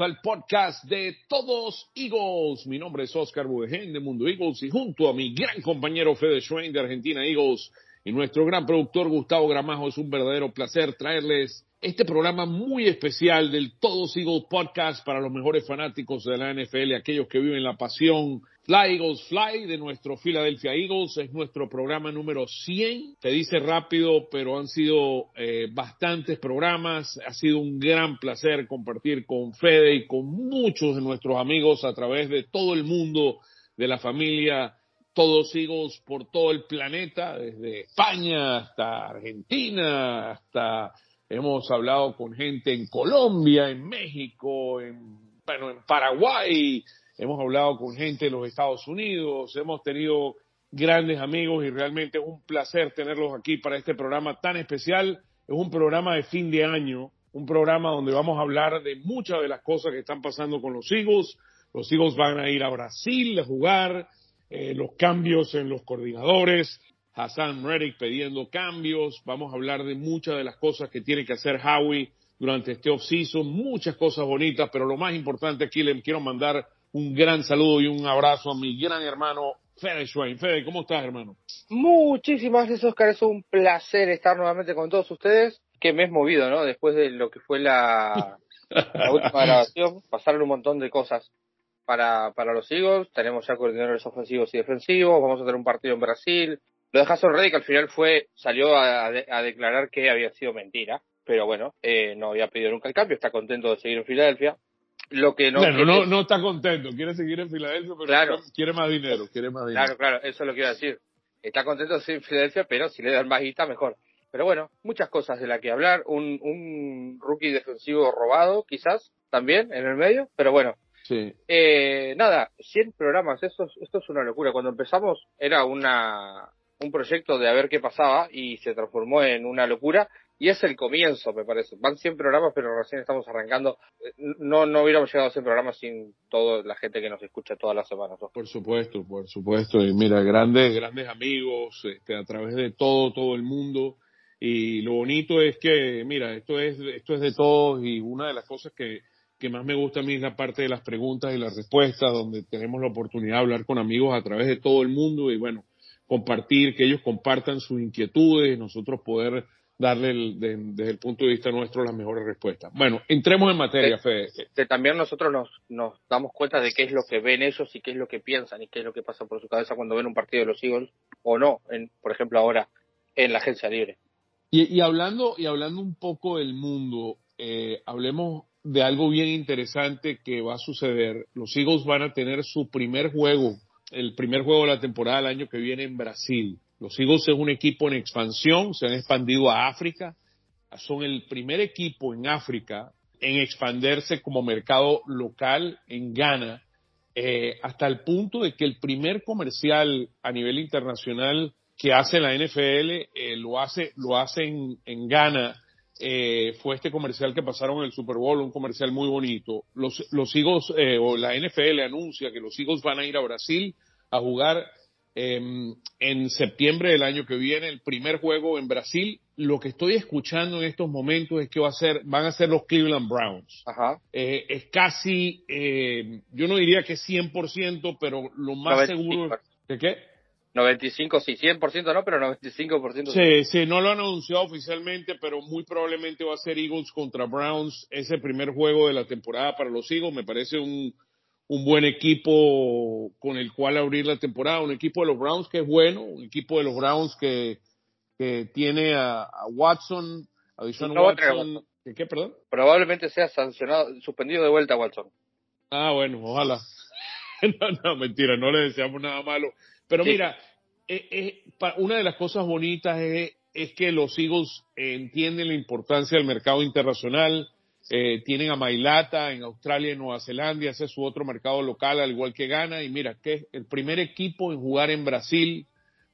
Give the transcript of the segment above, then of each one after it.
Al podcast de Todos Eagles. Mi nombre es Oscar Budegen de Mundo Eagles y junto a mi gran compañero Fede Schwein de Argentina Eagles y nuestro gran productor Gustavo Gramajo, es un verdadero placer traerles este programa muy especial del Todos Eagles Podcast para los mejores fanáticos de la NFL, aquellos que viven la pasión. Fly Eagles Fly de nuestro Philadelphia Eagles es nuestro programa número 100. Te dice rápido, pero han sido eh, bastantes programas. Ha sido un gran placer compartir con Fede y con muchos de nuestros amigos a través de todo el mundo de la familia todos Eagles por todo el planeta, desde España hasta Argentina, hasta Hemos hablado con gente en Colombia, en México, en, bueno, en Paraguay, hemos hablado con gente de los Estados Unidos, hemos tenido grandes amigos y realmente es un placer tenerlos aquí para este programa tan especial. Es un programa de fin de año, un programa donde vamos a hablar de muchas de las cosas que están pasando con los Eagles. Los Eagles van a ir a Brasil a jugar, eh, los cambios en los coordinadores, Hassan Reddick pidiendo cambios. Vamos a hablar de muchas de las cosas que tiene que hacer Howie durante este off-season, muchas cosas bonitas, pero lo más importante aquí le quiero mandar un gran saludo y un abrazo a mi gran hermano Fede Schwein. Fede, ¿cómo estás, hermano? Muchísimas gracias, Oscar. Es un placer estar nuevamente con todos ustedes. Que me he movido, ¿no? Después de lo que fue la, la última grabación, pasaron un montón de cosas para, para los Eagles. Tenemos ya coordinadores ofensivos y defensivos. Vamos a tener un partido en Brasil. Lo de Hassan Reddick al final fue, salió a, declarar que había sido mentira, pero bueno, eh, no había pedido nunca el cambio, está contento de seguir en Filadelfia. Lo que no, no, no está contento, quiere seguir en Filadelfia, pero quiere más dinero, quiere más dinero. Claro, claro, eso es lo que iba a decir. Está contento de seguir en Filadelfia, pero si le dan más guita, mejor. Pero bueno, muchas cosas de las que hablar. Un, un rookie defensivo robado, quizás, también, en el medio, pero bueno. Sí. Eh, nada, 100 programas, esto, esto es una locura. Cuando empezamos era una, un proyecto de a ver qué pasaba y se transformó en una locura y es el comienzo, me parece. Van 100 programas, pero recién estamos arrancando. No, no hubiéramos llegado a 100 programas sin toda la gente que nos escucha todas las semanas. Por supuesto, por supuesto. Y mira, grandes, grandes amigos este, a través de todo, todo el mundo. Y lo bonito es que, mira, esto es, esto es de todos y una de las cosas que, que más me gusta a mí es la parte de las preguntas y las respuestas, donde tenemos la oportunidad de hablar con amigos a través de todo el mundo y bueno, compartir, que ellos compartan sus inquietudes, nosotros poder darle desde el punto de vista nuestro las mejores respuestas. Bueno, entremos en materia, Fede. también nosotros nos, nos damos cuenta de qué es lo que ven ellos y qué es lo que piensan y qué es lo que pasa por su cabeza cuando ven un partido de los Eagles o no, en, por ejemplo ahora en la agencia libre. Y, hablando y hablando un poco del mundo, eh, hablemos de algo bien interesante que va a suceder. Los Eagles van a tener su primer juego el primer juego de la temporada del año que viene en Brasil. Los Eagles es un equipo en expansión, se han expandido a África, son el primer equipo en África en expandirse como mercado local en Ghana, eh, hasta el punto de que el primer comercial a nivel internacional que hace la NFL eh, lo hace lo hace en, en Ghana eh, fue este comercial que pasaron en el Super Bowl, un comercial muy bonito. Los, los Eagles, eh, o la NFL anuncia que los Eagles van a ir a Brasil a jugar em, en septiembre del año que viene, el primer juego en Brasil. Lo que estoy escuchando en estos momentos es que va a ser, van a ser los Cleveland Browns. Ajá. Eh, es casi, yo no diría que 100%, pero lo más seguro. ¿De qué? 95, sí, 100% no, pero 95% sí. Sí, no lo han anunciado oficialmente, pero muy probablemente va a ser Eagles contra Browns ese primer juego de la temporada para los Eagles. Me parece un, un buen equipo con el cual abrir la temporada, un equipo de los Browns que es bueno, un equipo de los Browns que, que tiene a, Watson, a Watson. ¿Qué, perdón? Probablemente sea sancionado, suspendido de vuelta a Watson. Ah, bueno, ojalá. no, no, mentira, no le deseamos nada malo. Pero mira, eh, eh, una de las cosas bonitas es, que los Eagles entienden la importancia del mercado internacional. Eh, tienen a Mailata en Australia y Nueva Zelanda, ese es su otro mercado local, al igual que Ghana. Y mira, que el primer equipo en jugar en Brasil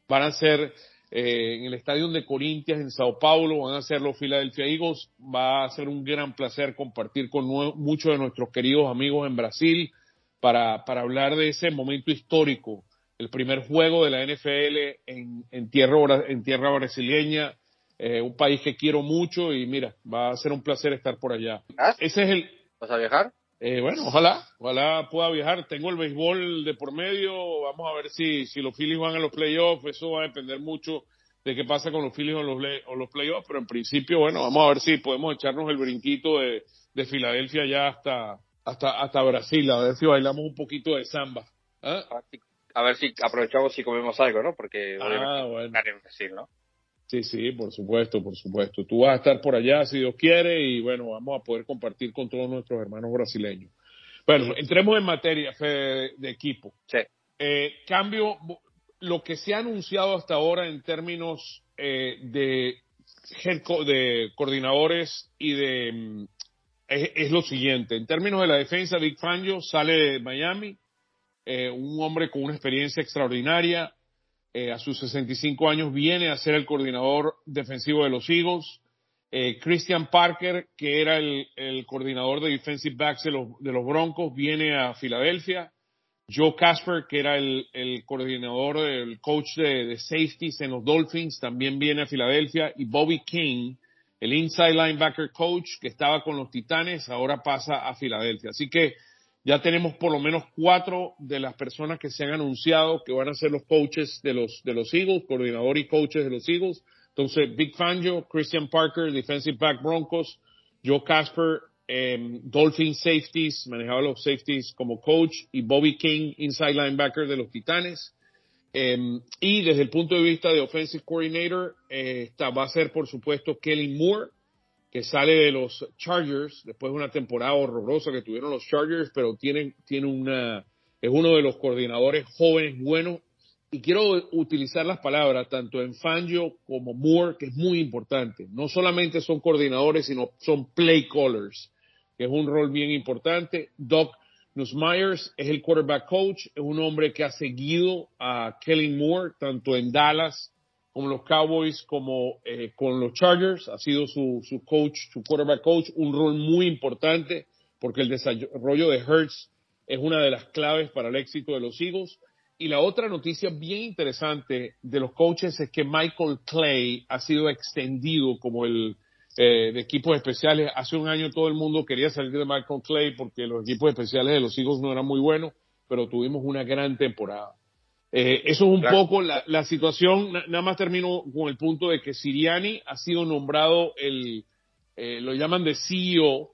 van a ser en el estadio de Corintias en Sao Paulo, van a ser los Philadelphia Eagles. Va a ser un gran placer compartir con muchos de nuestros queridos amigos en Brasil para, para hablar de ese momento histórico el primer juego de la NFL en, en tierra, en tierra brasileña, eh, un país que quiero mucho y mira, va a ser un placer estar por allá. ¿Ah? Ese es el, ¿Vas a viajar? Eh, bueno, ojalá, ojalá pueda viajar. Tengo el béisbol de por medio. Vamos a ver si, si los Phillies van a los playoffs. Eso va a depender mucho de qué pasa con los Phillies o los, o los playoffs. Pero en principio, bueno, vamos a ver si podemos echarnos el brinquito de, de Filadelfia ya hasta, hasta, hasta Brasil. A ver si bailamos un poquito de samba. ¿Ah? A ver si aprovechamos y comemos algo, ¿no? Porque ah, bueno. en Brasil, ¿no? Sí, sí, por supuesto, por supuesto. Tú vas a estar por allá si Dios quiere y bueno, vamos a poder compartir con todos nuestros hermanos brasileños. Bueno, entremos en materia de, equipo. Sí. Eh, cambio, lo que se ha anunciado hasta ahora en términos eh, de, de coordinadores y de mm, es, lo siguiente. En términos de la defensa, Big Fangio sale de Miami, eh, un hombre con una experiencia extraordinaria, eh, a sus 65 años viene a ser el coordinador defensivo de los Eagles. Eh, Christian Parker, que era el, coordinador de defensive backs de los, Broncos, viene a Filadelfia. Joe Casper, que era el, coordinador, el coach de, safeties en los Dolphins, también viene a Filadelfia. Y Bobby King, el inside linebacker coach que estaba con los Titanes, ahora pasa a Filadelfia. Así que ya tenemos por lo menos cuatro de las personas que se han anunciado que van a ser los coaches de los, de los Eagles, coordinador y coaches de los Eagles. Entonces, Big Fangio, Christian Parker, defensive back Broncos, Joe Casper, em, Dolphin Safeties, manejaba los safeties como coach, y Bobby King, inside linebacker de los Titanes. Em, y desde el punto de vista de offensive coordinator, eh, va a ser por supuesto Kelly Moore, que sale de los Chargers después de una temporada horrorosa que tuvieron los Chargers, pero tiene, tiene una, es uno de los coordinadores jóvenes buenos. Y quiero utilizar las palabras tanto en Fangio como Moore, que es muy importante. No solamente son coordinadores, sino son play callers, que es un rol bien importante. Doc Nussmeyers es el quarterback coach, es un hombre que ha seguido a Kelly Moore tanto en Dallas con los Cowboys como eh, con los Chargers, ha sido su, su coach, su quarterback coach, un rol muy importante porque el desarrollo de Hertz es una de las claves para el éxito de los Eagles. Y la otra noticia bien interesante de los coaches es que Michael Clay ha sido extendido como el eh, de equipos especiales. Hace un año todo el mundo quería salir de Michael Clay porque los equipos especiales de los Eagles no eran muy buenos, pero tuvimos una gran temporada. Eh, eso es un poco la, la situación. Nada más termino con el punto de que Siriani ha sido nombrado el, eh, lo llaman de CEO,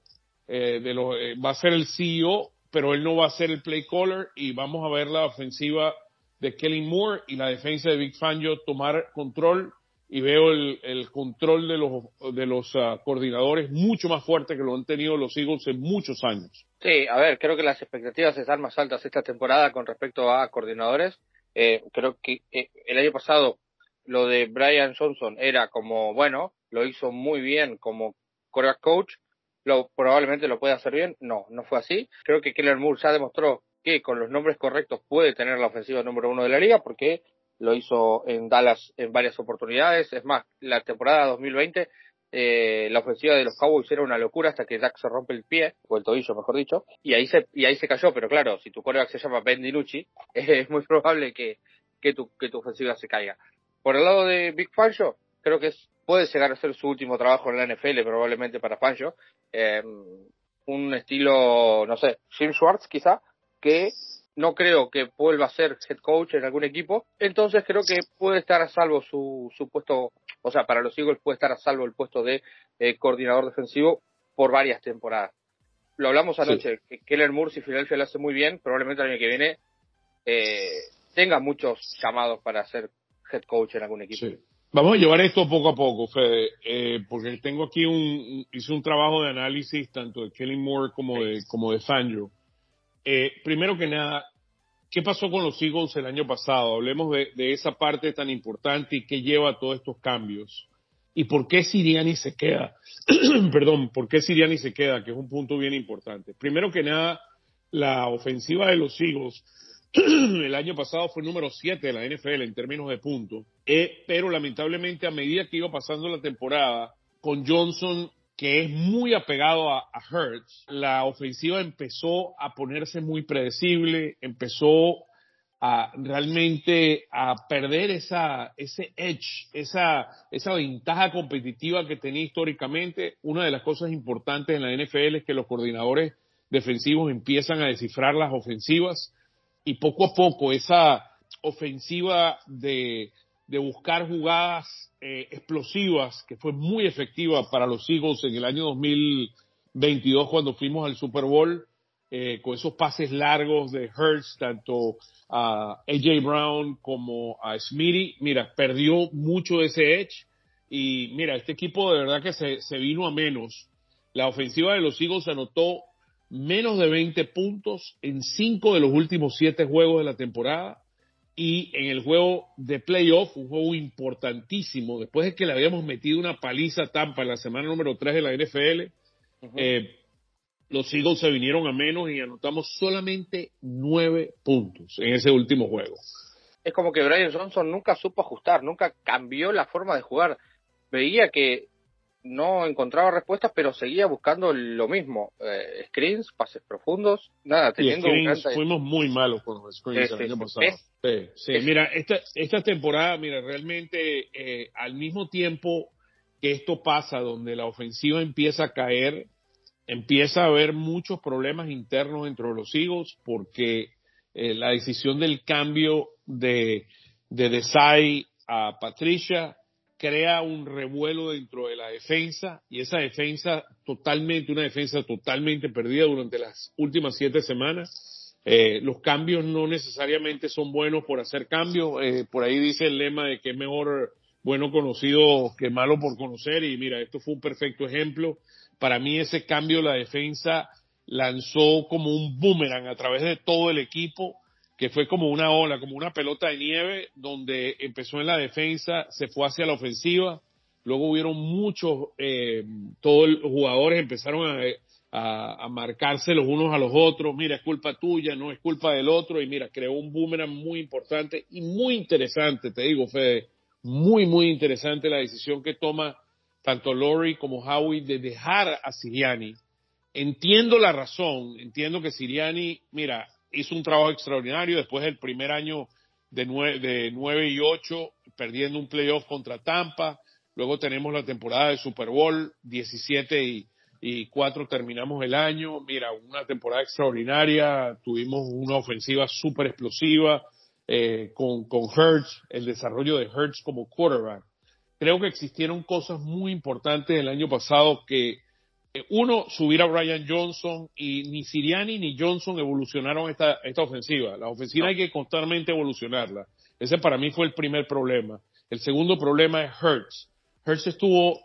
eh, de lo, eh, va a ser el CEO, pero él no va a ser el play caller y vamos a ver la ofensiva de Kelly Moore y la defensa de Big Fangio tomar control y veo el, el control de los, de los uh, coordinadores mucho más fuerte que lo han tenido los Eagles en muchos años. Sí, a ver, creo que las expectativas están más altas esta temporada con respecto a coordinadores eh, creo que eh, el año pasado lo de Brian Johnson era como, bueno, lo hizo muy bien como quarterback coach, lo, probablemente lo puede hacer bien. No, no fue así. Creo que Keller Moore ya demostró que con los nombres correctos puede tener la ofensiva número uno de la liga porque lo hizo en Dallas en varias oportunidades. Es más, la temporada 2020 eh, la ofensiva de los Cowboys era una locura hasta que Jack se rompe el pie, o el tobillo mejor dicho, y ahí se, y ahí se cayó, pero claro, si tu quarterback se llama Ben DiNucci, es muy probable que, que, tu, que tu ofensiva se caiga. Por el lado de Big Fancho, creo que es, puede llegar a ser su último trabajo en la NFL, probablemente para Fancho, eh, un estilo, no sé, Jim Schwartz quizá, que no creo que vuelva a ser head coach en algún equipo, entonces creo que puede estar a salvo su, su puesto, o sea, para los Eagles puede estar a salvo el puesto de eh, coordinador defensivo por varias temporadas. Lo hablamos anoche, que Keller Moore, si Philadelphia lo hace muy bien, probablemente el año que viene eh, tenga muchos llamados para ser head coach en algún equipo. Vamos a llevar esto poco a poco, Fede, eh, porque tengo aquí un, hice un trabajo de análisis tanto de Kelly Moore como de, como de Fangio eh, primero que nada, ¿qué pasó con los Eagles el año pasado? Hablemos de, esa parte tan importante y qué lleva a todos estos cambios. ¿Y por qué Siriani se queda? Perdón, ¿por qué Siriani se queda? Que es un punto bien importante. Primero que nada, la ofensiva de los Eagles el año pasado fue número 7 de la NFL en términos de puntos, eh, pero lamentablemente a medida que iba pasando la temporada, con Johnson que es muy apegado a, Hertz, la ofensiva empezó a ponerse muy predecible, empezó a realmente a perder esa, ese edge, esa, esa ventaja competitiva que tenía históricamente. Una de las cosas importantes en la NFL es que los coordinadores defensivos empiezan a descifrar las ofensivas y poco a poco esa ofensiva de, de buscar jugadas eh, explosivas, que fue muy efectiva para los Eagles en el año 2022 cuando fuimos al Super Bowl, eh, con esos pases largos de Hurts, tanto a AJ Brown como a Smitty. Mira, perdió mucho ese edge y mira, este equipo de verdad que se, se vino a menos. La ofensiva de los Eagles anotó menos de 20 puntos en cinco de los últimos siete juegos de la temporada y en el juego de playoff, un juego importantísimo, después de que le habíamos metido una paliza Tampa en la semana número 3 de la NFL, eh, los Eagles se vinieron a menos y anotamos solamente nueve puntos en ese último juego. Es como que Brian Johnson nunca supo ajustar, nunca cambió la forma de jugar. Veía que no encontraba respuestas, pero seguía buscando lo mismo. Eh, screens, pases profundos, nada, teniendo Fuimos muy malos con los screens el año pasado. Sí, sí. mira, esta, esta temporada, mira, realmente eh, al mismo tiempo que esto pasa, donde la ofensiva empieza a caer, empieza a haber muchos problemas internos dentro de los Eagles, porque eh, la decisión del cambio de, de Desai a Patricia crea un revuelo dentro de la defensa y esa defensa totalmente, una defensa totalmente perdida durante las últimas siete semanas. Eh, los cambios no necesariamente son buenos por hacer cambios. Eh, por ahí dice el lema de que es mejor bueno conocido que malo por conocer y mira, esto fue un perfecto ejemplo. Para mí ese cambio la defensa lanzó como un boomerang a través de todo el equipo que fue como una ola, como una pelota de nieve, donde empezó en la defensa, se fue hacia la ofensiva, luego hubieron muchos, eh, todos los jugadores empezaron a, a, marcarse los unos a los otros, mira, es culpa tuya, no es culpa del otro, y mira, creó un boomerang muy importante y muy interesante, te digo, Fede, muy, muy interesante la decisión que toma tanto Lori como Howie de dejar a Siriani. Entiendo la razón, entiendo que Siriani, mira, hizo un trabajo extraordinario después del primer año de nueve, de nueve y ocho, perdiendo un playoff contra Tampa. Luego tenemos la temporada de Super Bowl, 17 y, y 4 terminamos el año. Mira, una temporada extraordinaria. Tuvimos una ofensiva súper explosiva eh, con, con Hertz, el desarrollo de Hertz como quarterback. Creo que existieron cosas muy importantes el año pasado que uno, subir a Brian Johnson y ni Siriani ni Johnson evolucionaron esta, esta ofensiva. La ofensiva hay que constantemente evolucionarla. Ese para mí fue el primer problema. El segundo problema es Hertz. Hertz estuvo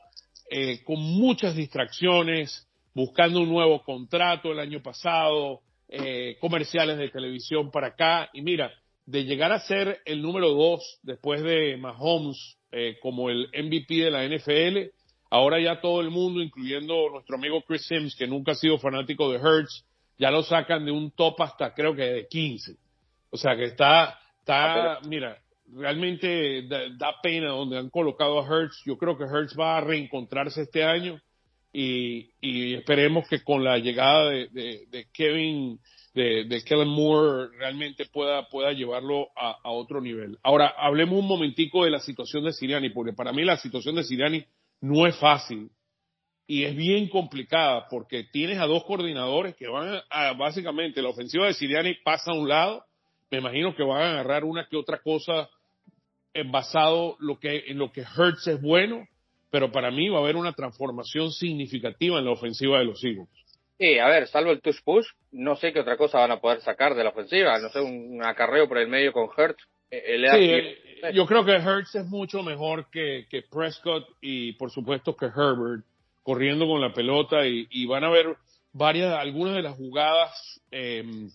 eh, con muchas distracciones, buscando un nuevo contrato el año pasado, eh, comerciales de televisión para acá. Y mira, de llegar a ser el número dos después de Mahomes como el MVP de la NFL, Ahora ya todo el mundo, incluyendo nuestro amigo Chris Sims, que nunca ha sido fanático de Hertz, ya lo sacan de un top hasta creo que de 15. O sea que está, está, ah, mira, realmente da, pena donde han colocado a Hertz. Yo creo que Hertz va a reencontrarse este año y, y esperemos que con la llegada de, de, Kevin, de, de, Kellen Moore, realmente pueda, pueda llevarlo a, a, otro nivel. Ahora, hablemos un momentico de la situación de Siriani, porque para mí la situación de Siriani no es fácil y es bien complicada porque tienes a dos coordinadores que van a, básicamente la ofensiva de Siriani pasa a un lado, me imagino que van a agarrar una que otra cosa basado lo que, en lo que Hertz es bueno, pero para mí va a haber una transformación significativa en la ofensiva de los Eagles. Sí, a ver, salvo el touch push, no sé qué otra cosa van a poder sacar de la ofensiva, no sé, un acarreo por el medio con Hertz. Eh, sí, yo creo que Hertz es mucho mejor que, que, Prescott y por supuesto que Herbert corriendo con la pelota y, van a ver varias, algunas de las jugadas em,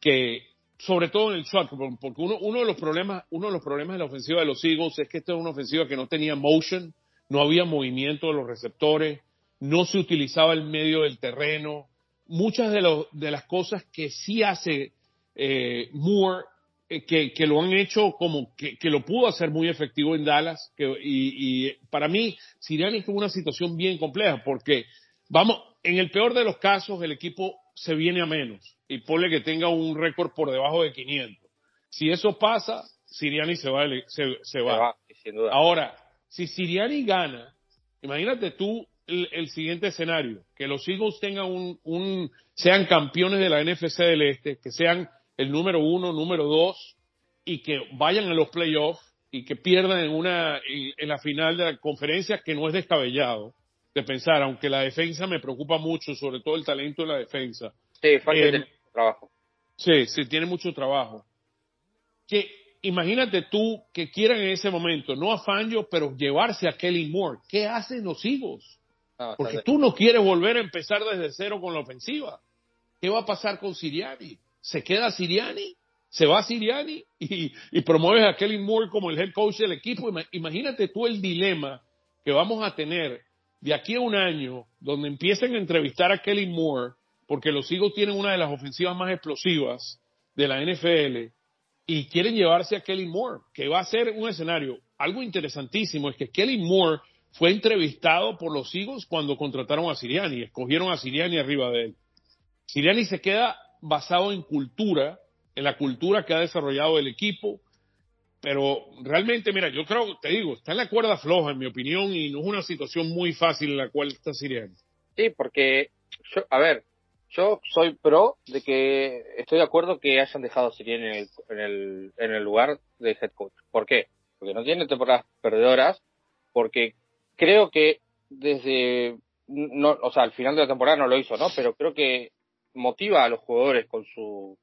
que, sobre todo en el shot, porque uno, uno de los problemas, uno de los problemas de la ofensiva de los Eagles es que esta es una ofensiva que no tenía motion, no había movimiento de los receptores, no se utilizaba el medio del terreno, muchas de, los, de las cosas que sí hace eh, Moore que, que, lo han hecho como que, que, lo pudo hacer muy efectivo en Dallas. Que, y, y, para mí, Siriani tuvo una situación bien compleja porque, vamos, en el peor de los casos, el equipo se viene a menos y pone que tenga un récord por debajo de 500. Si eso pasa, Siriani se va. Se, se va. Ahora, si Siriani gana, imagínate tú el, siguiente escenario, que los Eagles tengan un, un, sean campeones de la NFC del Este, que sean el número uno, número dos, y que vayan a los playoffs y que pierdan en una, en, la final de la conferencia, que no es descabellado de pensar, aunque la defensa me preocupa mucho, sobre todo el talento de la defensa. Sí, falta eh, trabajo. Sí, sí, tiene mucho trabajo. Que imagínate tú que quieran en ese momento, no a Fangio, pero llevarse a Kelly Moore. ¿Qué hacen los Eagles? Porque tú no quieres volver a empezar desde cero con la ofensiva. ¿Qué va a pasar con Siriani? ¿Se queda Siriani? ¿Se va Siriani? Y, y promueves a Kelly Moore como el head coach del equipo. Imagínate tú el dilema que vamos a tener de aquí a un año, donde empiecen a entrevistar a Kelly Moore, porque los Eagles tienen una de las ofensivas más explosivas de la NFL, y quieren llevarse a Kelly Moore, que va a ser un escenario. Algo interesantísimo es que Kelly Moore fue entrevistado por los Eagles cuando contrataron a Siriani, escogieron a Siriani arriba de él. Siriani se queda basado en cultura, en la cultura que ha desarrollado el equipo, pero realmente, mira, yo creo, te digo, está en la cuerda floja, en mi opinión, y no es una situación muy fácil en la cual está Siriani. Sí, porque, yo, a ver, yo soy pro de que estoy de acuerdo que hayan dejado a Siriani en el, en el, en el lugar de head coach. ¿Por qué? Porque no tiene temporadas perdedoras, porque creo que desde, no, o sea, al final de la temporada no lo hizo, ¿no? Pero creo que motiva a los jugadores con su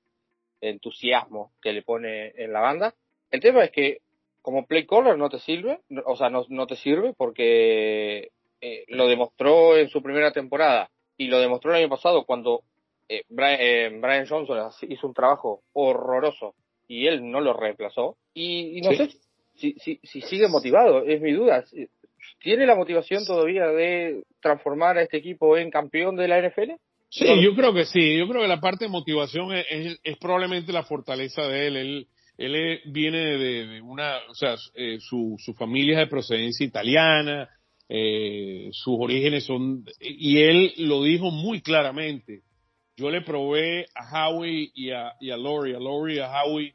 entusiasmo que le pone en la banda. El tema es que como play caller no te sirve, o sea, no, no te sirve porque eh, lo demostró en su primera temporada y lo demostró el año pasado cuando eh, Brian, eh, Brian, Johnson hizo un trabajo horroroso y él no lo reemplazó. Y, no sé si, si, si, sigue motivado, es mi duda. ¿Tiene la motivación todavía de transformar a este equipo en campeón de la NFL? Sí, yo creo que sí. Yo creo que la parte de motivación es, es, probablemente la fortaleza de él. Él, él viene de, una, o sea, eh, su, su familia es de procedencia italiana, eh, sus orígenes son, y él lo dijo muy claramente. Yo le probé a Howie y a, y a Lori, a Lori y a Howie,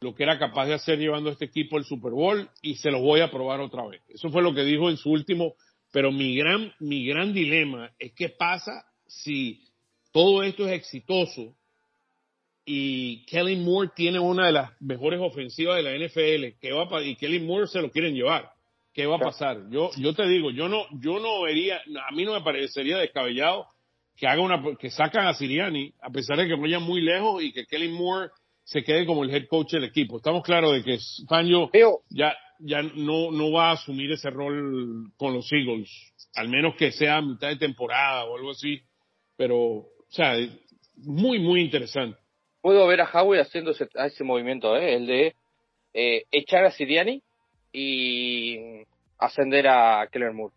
lo que era capaz de hacer llevando a este equipo al Super Bowl y se lo voy a probar otra vez. Eso fue lo que dijo en su último, pero mi gran, mi gran dilema es qué pasa si todo esto es exitoso y Kelly Moore tiene una de las mejores ofensivas de la NFL que va y Kelly Moore se lo quieren llevar. ¿Qué va a pasar? Yo, yo te digo, yo no, yo no vería, a mí no me parecería descabellado que haga una, que sacan a Siriani, a pesar de que vayan muy lejos y que Kelly Moore se quede como el head coach del equipo. Estamos claros de que Fangio ya, ya no, no va a asumir ese rol con los Eagles, al menos que sea a mitad de temporada o algo así. Pero, o sea, muy, muy interesante. Puedo ver a Howie haciendo ese, ese movimiento, ¿eh? el de eh, echar a Siriani y ascender a Keller Moore.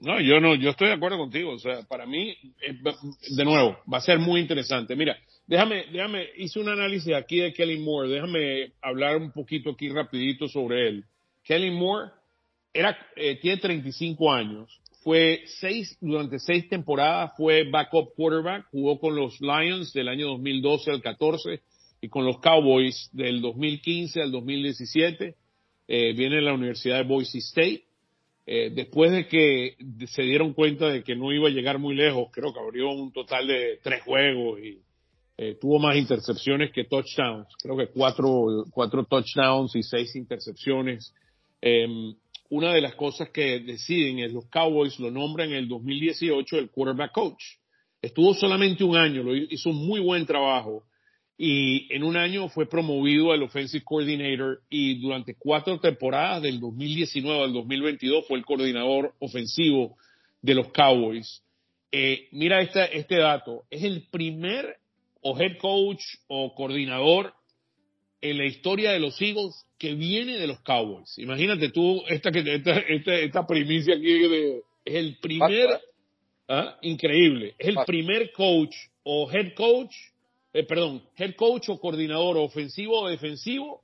No, yo no, yo estoy de acuerdo contigo. O sea, para mí, eh, de nuevo, va a ser muy interesante. Mira, déjame, déjame, hice un análisis aquí de Kelly Moore. Déjame hablar un poquito aquí rapidito sobre él. Kelly Moore era, eh, tiene 35 años. Fue seis, durante seis temporadas fue backup quarterback. Jugó con los Lions del año 2012 al 14 y con los Cowboys del 2015 al 2017 eh, viene la Universidad de Boise State. Eh, después de que se dieron cuenta de que no iba a llegar muy lejos, creo que abrió un total de tres juegos y eh, tuvo más intercepciones que touchdowns. Creo que cuatro, cuatro touchdowns y seis intercepciones. Em, una de las cosas que deciden es los Cowboys lo nombran en el 2018 el quarterback coach. Estuvo solamente un año, lo hizo un muy buen trabajo y en un año fue promovido al Offensive Coordinator y durante cuatro temporadas del 2019 al 2022 fue el coordinador ofensivo de los Cowboys. Eh, mira este, este dato, es el primer o head coach o coordinador en la historia de los Eagles que viene de los Cowboys. Imagínate tú esta, esta, esta, esta primicia aquí de, es el primer, ¿ah? increíble, es el primer coach o head coach eh, perdón, head coach o coordinador ofensivo o defensivo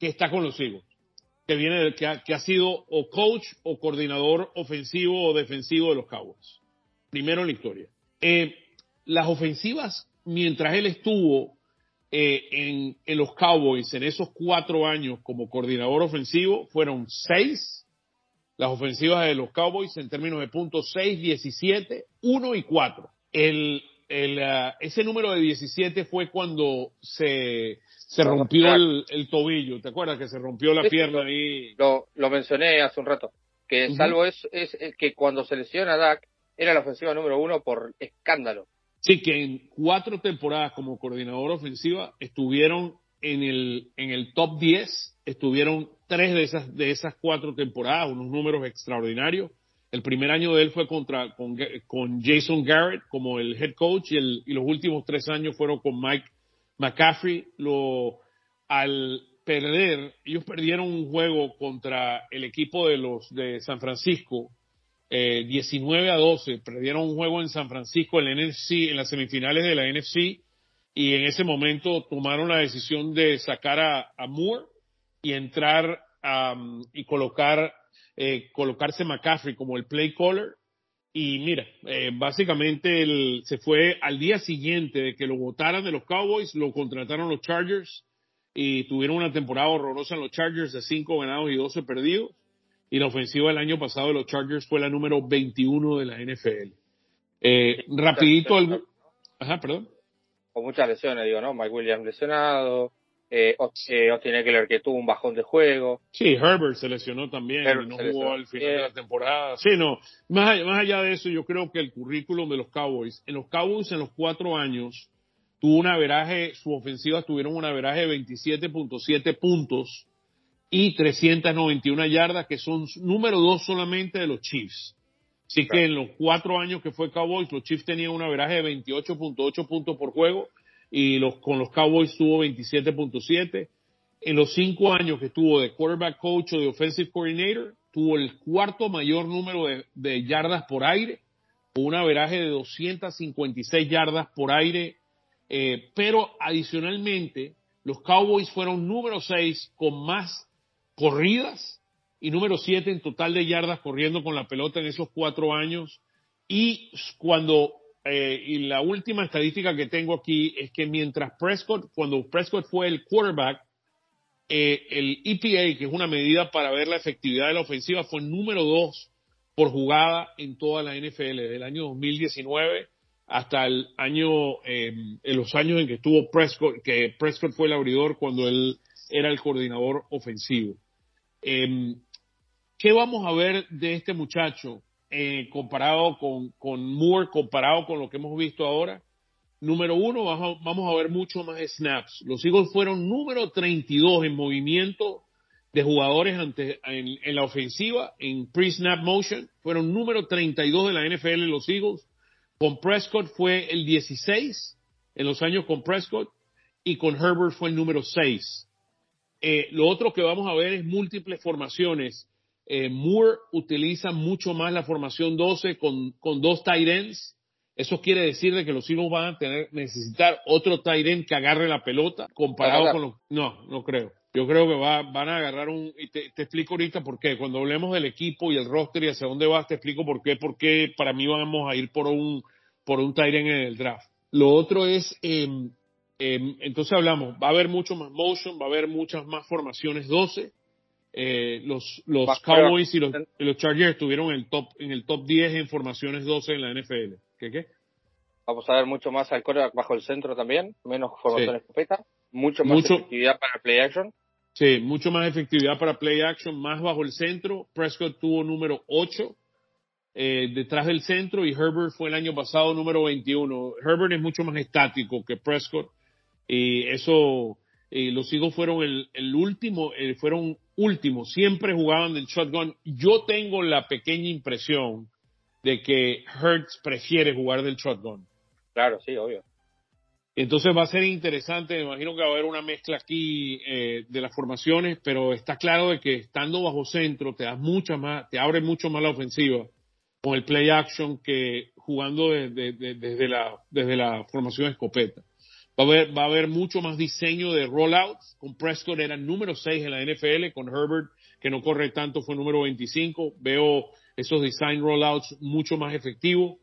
que está con los Eagles, que viene, que ha, que ha sido o coach o coordinador ofensivo o defensivo de los Cowboys. Primero en la historia. Eh, las ofensivas, mientras él estuvo eh, en, en, los Cowboys en esos cuatro años como coordinador ofensivo, fueron seis las ofensivas de los Cowboys en términos de puntos 6, 17, 1 y 4. El, el, uh, ese número de 17 fue cuando se, se rompió el, el, tobillo. ¿Te acuerdas que se rompió la pierna ahí? Lo, lo mencioné hace un rato. Que salvo es, es, es, que cuando se lesiona Dak, era la ofensiva número uno por escándalo. Sí, que en cuatro temporadas como coordinador ofensiva estuvieron en el, en el top 10, estuvieron tres de esas, de esas cuatro temporadas, unos números extraordinarios. El primer año de él fue contra, con, con Jason Garrett como el head coach y, el, y, los últimos tres años fueron con Mike McCaffrey. Lo, al perder, ellos perdieron un juego contra el equipo de los de San Francisco, eh, 19 a 12. Perdieron un juego en San Francisco en NFC, en las semifinales de la NFC, y en ese momento tomaron la decisión de sacar a, a Moore y entrar um, y colocar eh, colocarse McCaffrey como el play caller y mira, eh, básicamente el, se fue al día siguiente de que lo votaran de los Cowboys, lo contrataron los Chargers y tuvieron una temporada horrorosa en los Chargers de 5 ganados y 12 perdidos. Y la ofensiva del año pasado de los Chargers fue la número 21 de la NFL. Eh, rapidito, el... Ajá, perdón. Con muchas lesiones, digo, ¿no? Mike Williams lesionado, eh, eh, Austin Eckler que tuvo un bajón de juego. Sí, Herbert se lesionó también y no jugó al final de la temporada. Sí, no, más allá, más allá de eso, yo creo que el currículum de los Cowboys, en los Cowboys en los cuatro años, tuvo un averaje, su ofensiva tuvieron un averaje de 27.7 puntos y 391 yardas, que son número dos solamente de los Chiefs. Así claro. que en los cuatro años que fue Cowboys, los Chiefs tenían un averaje de 28.8 puntos por juego y los, con los Cowboys tuvo 27.7. En los cinco años que estuvo de quarterback coach o de offensive coordinator, tuvo el cuarto mayor número de, de yardas por aire, con un averaje de 256 yardas por aire, eh, pero adicionalmente los Cowboys fueron número 6 con más corridas y número 7 en total de yardas corriendo con la pelota en esos cuatro años. Y cuando eh, y la última estadística que tengo aquí es que mientras Prescott, cuando Prescott fue el quarterback, eh, el EPA, que es una medida para ver la efectividad de la ofensiva, fue número dos por jugada en toda la NFL, del año 2019 hasta el año, eh, en los años en que estuvo Prescott, que Prescott fue el abridor cuando él era el coordinador ofensivo. Eh, ¿Qué vamos a ver de este muchacho? eh, comparado con, Moore, comparado con lo que hemos visto ahora. Número uno, vamos a ver mucho más snaps. Los Eagles fueron número 32 en movimiento de jugadores ante, en, en la ofensiva, en pre-snap motion. Fueron número 32 de la NFL los Eagles. Con Prescott fue el 16 en los años con Prescott y con Herbert fue el número 6. Eh, lo otro que vamos a ver es múltiples formaciones eh, Moore utiliza mucho más la formación 12 con, con dos tight ends. Eso quiere decir de que los Eagles van a tener, necesitar otro tight end que agarre la pelota comparado con los... No, no creo. Yo creo que va, van a agarrar un... Y te, te, explico ahorita por qué. Cuando hablemos del equipo y el roster y hacia dónde vas, te explico por qué. Porque para mí vamos a ir por un, por un tight end en el draft. Lo otro es... Eh, eh, entonces hablamos, va a haber mucho más motion, va a haber muchas más formaciones 12 eh, los, los Cowboys y los, y los, Chargers estuvieron en el top en el top 10 en formaciones 12 en la NFL. ¿Qué qué? Vamos a ver mucho más al coreback bajo el centro también, menos formación sí. escopeta, mucho más mucho, efectividad para play action. Sí, mucho más efectividad para play action, más bajo el centro. Prescott tuvo número 8 eh, detrás del centro y Herbert fue el año pasado número 21. Herbert es mucho más estático que Prescott y eso eh, los Eagles fueron el, el último, eh, fueron últimos, siempre jugaban del shotgun. Yo tengo la pequeña impresión de que Hertz prefiere jugar del shotgun. Claro, sí, obvio. Entonces va a ser interesante, me imagino que va a haber una mezcla aquí eh, de las formaciones, pero está claro de que estando bajo centro te das mucha más, te abre mucho más la ofensiva con el play action que jugando de, de, de, desde la desde la formación escopeta. Va a, haber, va a haber mucho más diseño de rollouts. Con Prescott era número 6 en la NFL. Con Herbert, que no corre tanto, fue número 25. Veo esos design rollouts mucho más efectivos.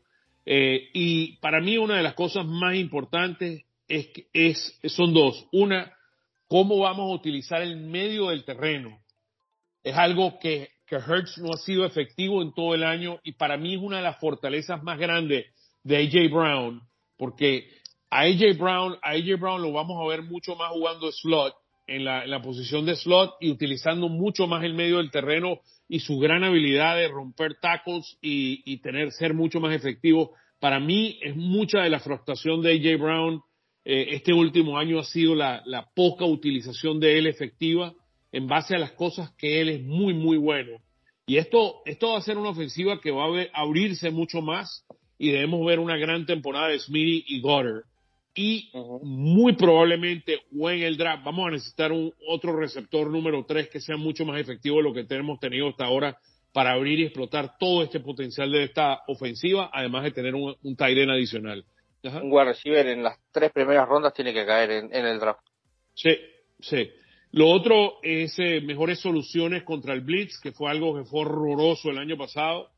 Eh, y para mí una de las cosas más importantes es, es, son dos. Una, cómo vamos a utilizar el medio del terreno. Es algo que que Hertz no ha sido efectivo en todo el año y para mí es una de las fortalezas más grandes de AJ Brown, porque a AJ Brown, a AJ Brown lo vamos a ver mucho más jugando slot, en la, posición de slot y utilizando mucho más el medio del terreno y su gran habilidad de romper tackles y, tener, ser mucho más efectivo. Para mí es mucha de la frustración de AJ Brown eh, este último año ha sido la, poca utilización de él efectiva en base a las cosas que él es muy, muy bueno. Y esto, esto va a ser una ofensiva que va a abrirse mucho más y debemos ver una gran temporada de Smitty y Goddard. Y muy probablemente o en el draft vamos a necesitar un otro receptor número 3 que sea mucho más efectivo de lo que tenemos tenido hasta ahora para abrir y explotar todo este potencial de esta ofensiva, además de tener un, un tight end adicional. Un wide receiver en las tres primeras rondas tiene que caer en, en el draft. Sí, sí. Lo otro es eh, mejores soluciones contra el Blitz, que fue algo que fue horroroso el año pasado.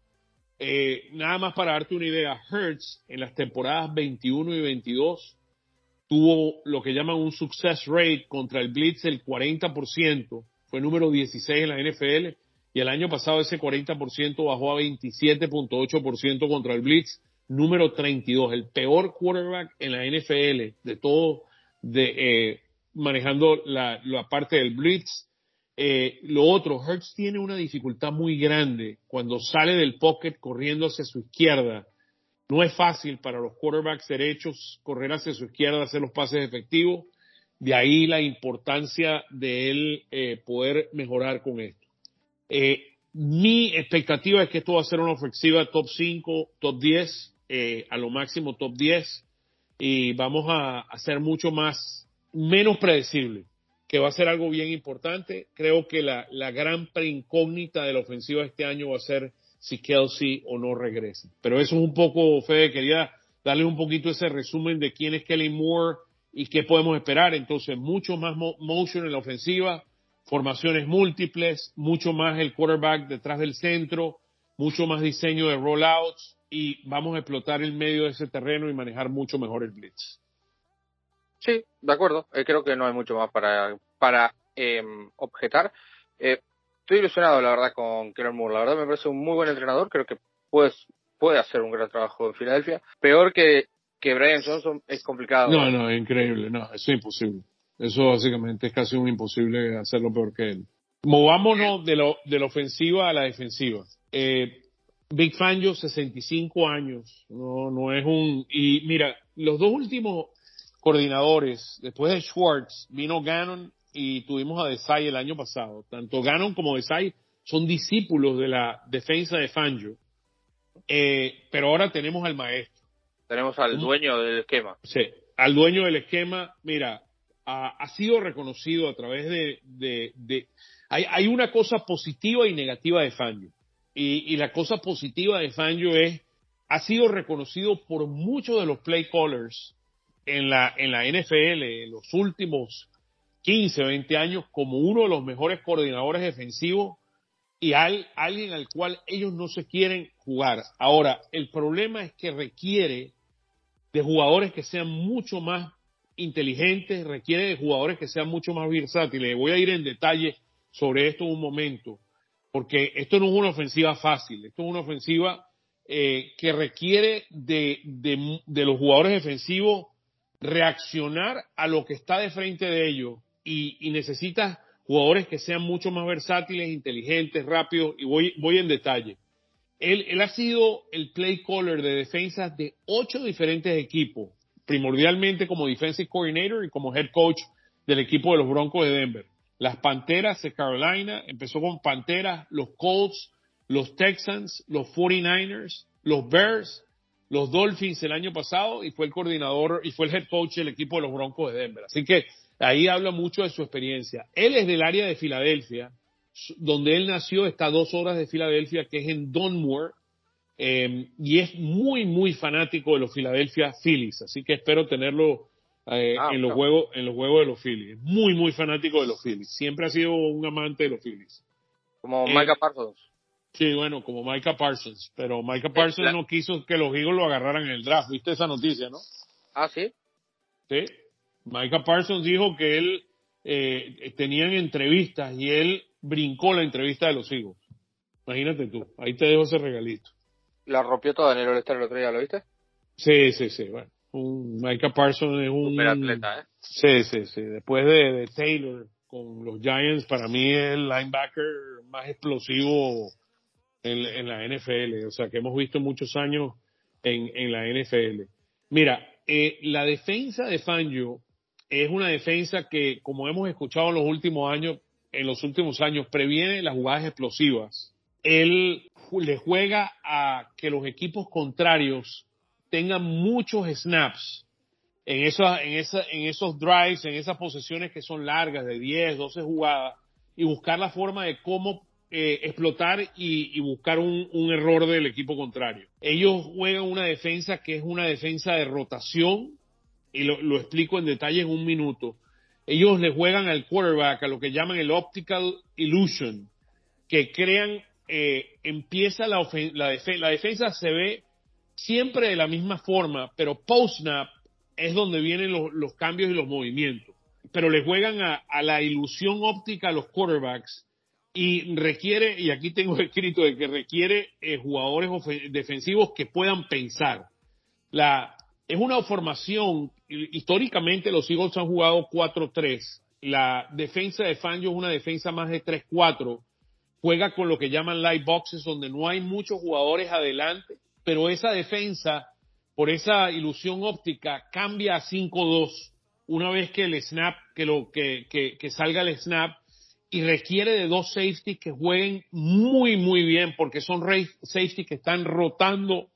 Eh, nada más para darte una idea, Hertz en las temporadas 21 y 22 tuvo lo que llaman un success rate contra el Blitz el 40%, fue número 16 en la NFL y el año pasado ese 40% bajó a 27.8% contra el Blitz, número 32, el peor quarterback en la NFL de todo, de, eh, manejando la, la, parte del Blitz. Eh, lo otro, Hertz tiene una dificultad muy grande cuando sale del pocket corriendo hacia su izquierda no es fácil para los quarterbacks derechos correr hacia su izquierda, hacer los pases efectivos. De ahí la importancia de él eh, poder mejorar con esto. Eh, mi expectativa es que esto va a ser una ofensiva top 5, top 10, eh, a lo máximo top 10, y vamos a hacer mucho más, menos predecible, que va a ser algo bien importante. Creo que la, la gran preincógnita de la ofensiva este año va a ser si Kelsey o no regresa. Pero eso es un poco, Fede, quería darle un poquito ese resumen de quién es Kelly Moore y qué podemos esperar. Entonces, mucho más motion en la ofensiva, formaciones múltiples, mucho más el quarterback detrás del centro, mucho más diseño de rollouts y vamos a explotar el medio de ese terreno y manejar mucho mejor el blitz. Sí, de acuerdo. Eh, creo que no hay mucho más para, para eh, objetar. Eh, estoy ilusionado, la verdad, con Kellen Moore. La verdad me parece un muy buen entrenador. Creo que pues, puede hacer un gran trabajo en Filadelfia. Peor que, que Brian Johnson es complicado. No, no, es increíble. No, es imposible. Eso básicamente es casi un imposible hacerlo peor que él. Movámonos de, lo, de la ofensiva a la defensiva. Eh, Big Fangio, 65 años. No, no es un. Y mira, los dos últimos coordinadores, después de Schwartz, vino Gannon y tuvimos a Desai el año pasado. Tanto Gannon como Desai son discípulos de la defensa de Fangio. Eh, pero ahora tenemos al maestro. Tenemos al dueño del esquema. Sí, al dueño del esquema. Mira, ha, ha sido reconocido a través de... de, de hay, hay, una cosa positiva y negativa de Fangio. Y, y la cosa positiva de Fangio es, ha sido reconocido por muchos de los play callers en la, en la NFL en los últimos 15, 20 años como uno de los mejores coordinadores defensivos y al, alguien al cual ellos no se quieren jugar. Ahora, el problema es que requiere de jugadores que sean mucho más inteligentes, requiere de jugadores que sean mucho más versátiles. Voy a ir en detalle sobre esto en un momento, porque esto no es una ofensiva fácil, esto es una ofensiva eh, que requiere de, de, de los jugadores defensivos reaccionar a lo que está de frente de ellos y, y necesitas jugadores que sean mucho más versátiles, inteligentes, rápidos, y voy, voy en detalle. Él, ha sido el play caller de defensas de ocho diferentes equipos, primordialmente como defensive coordinator y como head coach del equipo de los Broncos de Denver. Las Panteras de Carolina, empezó con Panteras, los Colts, los Texans, los 49ers, los Bears, los Dolphins el año pasado y fue el coordinador y fue el head coach del equipo de los Broncos de Denver. Así que Ahí habla mucho de su experiencia. Él es del área de Filadelfia, donde él nació, está a dos horas de Filadelfia, que es en Donmore, eh, y es muy, muy fanático de los Philadelphia Phillies. Así que espero tenerlo eh, ah, en, los juegos, en los juegos de los Phillies. Muy, muy fanático de los Phillies. Siempre ha sido un amante de los Phillies. Como eh, Micah Parsons. Sí, bueno, como Micah Parsons. Pero Micah Parsons no quiso que los Eagles lo agarraran en el draft. ¿Viste esa noticia, no? Ah, sí. Sí. Micah Parsons dijo que él eh, tenían entrevistas y él brincó la entrevista de los hijos. Imagínate tú, ahí te dejo ese regalito. La rompió toda en el All-Star el otro día, ¿lo viste? Sí, sí, sí, bueno. Un Micah Parsons es un... Super atleta, ¿eh? Sí, sí, sí. Después de, de Taylor con los Giants, para mí es el linebacker más explosivo en, en, la NFL. O sea, que hemos visto muchos años en, en la NFL. Mira, eh, la defensa de Fangio es una defensa que, como hemos escuchado en los últimos años, en los últimos años, previene las jugadas explosivas. Él le juega a que los equipos contrarios tengan muchos snaps en, en, en esos drives, en esas posesiones que son largas, de 10, 12 jugadas, y buscar la forma de cómo eh, explotar y, buscar un, error del equipo contrario. Ellos juegan una defensa que es una defensa de rotación, y lo, explico en detalle en un minuto. Ellos le juegan al quarterback a lo que llaman el optical illusion, que crean, eh, empieza la, def la defensa se ve siempre de la misma forma, pero post-snap es donde vienen los, los, cambios y los movimientos. Pero le juegan a, a, la ilusión óptica a los quarterbacks y requiere, y aquí tengo escrito de que requiere eh, jugadores defensivos que puedan pensar. La, es una formación, históricamente los Eagles han jugado 4-3. La defensa de Fangio es una defensa más de 3-4. Juega con lo que llaman light boxes, donde no hay muchos jugadores adelante pero esa defensa, por esa ilusión óptica, cambia a 5-2 una vez que el snap, que, lo, que, que, salga el snap, y requiere de dos safeties que jueguen muy, muy bien, porque son safeties que están rotando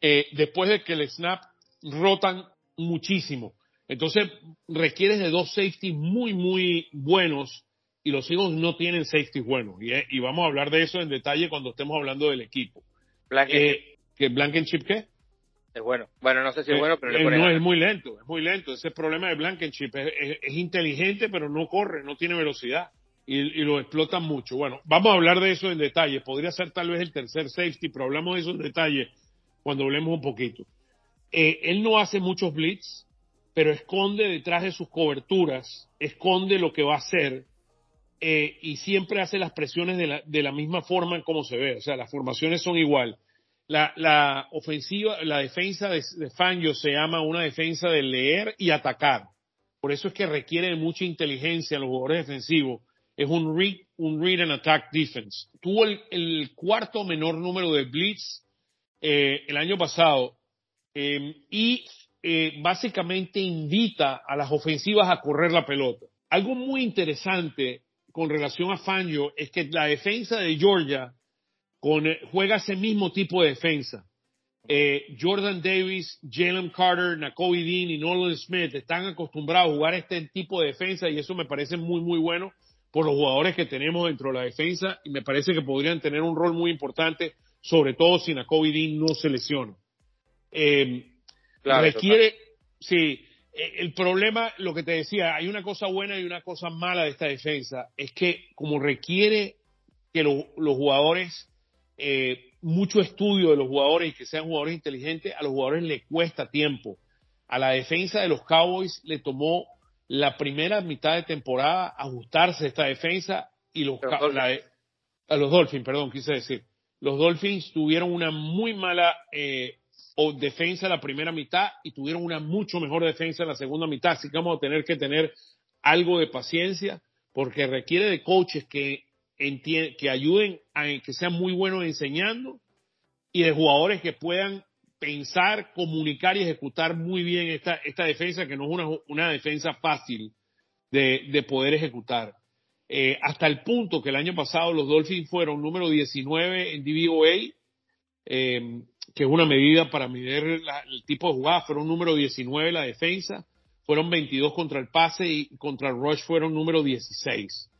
eh, después de que el snap rotan muchísimo. Entonces requiere de dos safeties muy, muy buenos y los Eagles no tienen safeties buenos. Y, y, vamos a hablar de eso en detalle cuando estemos hablando del equipo. Eh, ¿Que Blankenship qué? Es bueno. Bueno, no sé si es Eh, bueno, pero le eh, pone no, es muy lento, es muy lento. Ese es el problema de Blankenship. Es, es- es inteligente, pero no corre, no tiene velocidad. Y, y lo explotan mucho. Bueno, vamos a hablar de eso en detalle. Podría ser tal vez el tercer safety, pero hablamos de eso en detalle cuando hablemos un poquito. Eh, él no hace muchos blitz, pero esconde detrás de sus coberturas, esconde lo que va a hacer eh, y siempre hace las presiones de la, misma forma en cómo se ve. O sea, las formaciones son igual. La, ofensiva, la defensa de, Fangio se llama una defensa de leer y atacar. Por eso es que requiere de mucha inteligencia en los jugadores defensivos. Es un read, un read and attack defense. Tuvo el, el cuarto menor número de blitz eh, el año pasado eh, y eh, básicamente invita a las ofensivas a correr la pelota. Algo muy interesante con relación a Fangio es que la defensa de Georgia eh, juega ese mismo tipo de defensa. Eh, Jordan Davis, Jalen Carter, Nakobe Dean y Nolan Smith están acostumbrados a jugar este tipo de defensa y eso me parece muy, muy bueno por los jugadores que tenemos dentro de la defensa y me parece que podrían tener un rol muy importante, sobre todo si Nakobe Dean no se lesiona. Eh, Claro, requiere, sí, eh, el problema, lo que te decía, hay una cosa buena y una cosa mala de esta defensa, es que como requiere que lo- los jugadores, eh, mucho estudio de los jugadores y que sean jugadores inteligentes, a los jugadores les cuesta tiempo. A la defensa de los Cowboys le tomó la primera mitad de temporada ajustarse a esta defensa y los, Los la a los Dolphins, perdón, quise decir. Los Dolphins tuvieron una muy mala eh, o defensa la primera mitad y tuvieron una mucho mejor defensa en la segunda mitad. Así que vamos a tener que tener algo de paciencia porque requiere de coaches que, que ayuden a que sean muy buenos enseñando y de jugadores que puedan pensar, comunicar y ejecutar muy bien esta, esta defensa, que no es una, una defensa fácil de, de poder ejecutar. Eh, hasta el punto que el año pasado los Dolphins fueron número 19 en DVOA, eh, que es una medida para medir la- el tipo de jugada, fueron número 19 la defensa, fueron 22 contra el pase y contra el rush fueron número 16.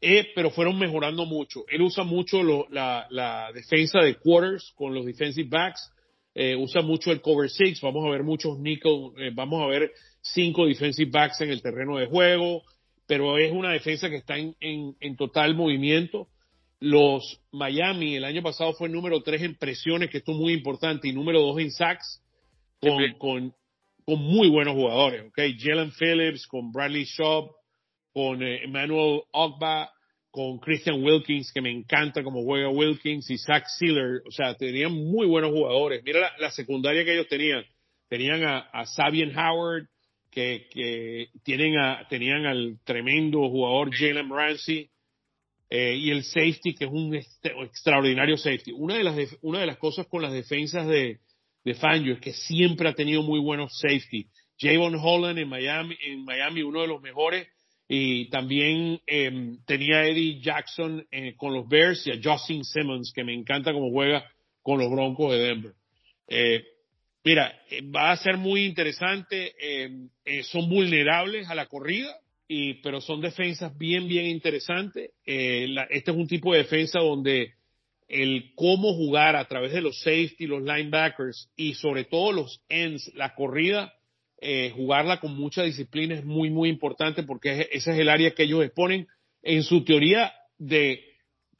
Eh, pero fueron mejorando mucho. Él usa mucho lo- la, la defensa de quarters con los defensive backs, eh, usa mucho el cover six, vamos a ver muchos nickel, eh, vamos a ver cinco defensive backs en el terreno de juego, pero es una defensa que está en, en, en total movimiento. Los Miami el año pasado fue el número 3 en presiones, que esto es muy importante, y número 2 en sacks, con, Sí. con, con muy buenos jugadores, ¿ok? Jalen Phillips, con Bradley Shaw, con eh, Emmanuel Ogba, con Christian Wilkins, que me encanta como juega Wilkins, y Zach Sealer, o sea, tenían muy buenos jugadores. Mira la, secundaria que ellos tenían. Tenían a, a Sabian Howard, que, que tienen a, tenían al tremendo jugador Jalen Ramsey, eh, y el safety, que es un extraordinario safety. Una de las, una de las cosas con las defensas de, de Fangio es que siempre ha tenido muy buenos safety. Javon Holland en Miami, en Miami, uno de los mejores, y también eh, tenía Eddie Jackson eh, con los Bears y a Justin Simmons, que me encanta cómo juega con los Broncos de Denver. Eh, mira, va a ser muy interesante. son vulnerables a la corrida, y, pero son defensas bien, bien interesantes. este es un tipo de defensa donde el cómo jugar a través de los safety, los linebackers y sobre todo los ends, la corrida, eh, jugarla con mucha disciplina es muy, muy importante porque ese es el área que ellos exponen. En su teoría de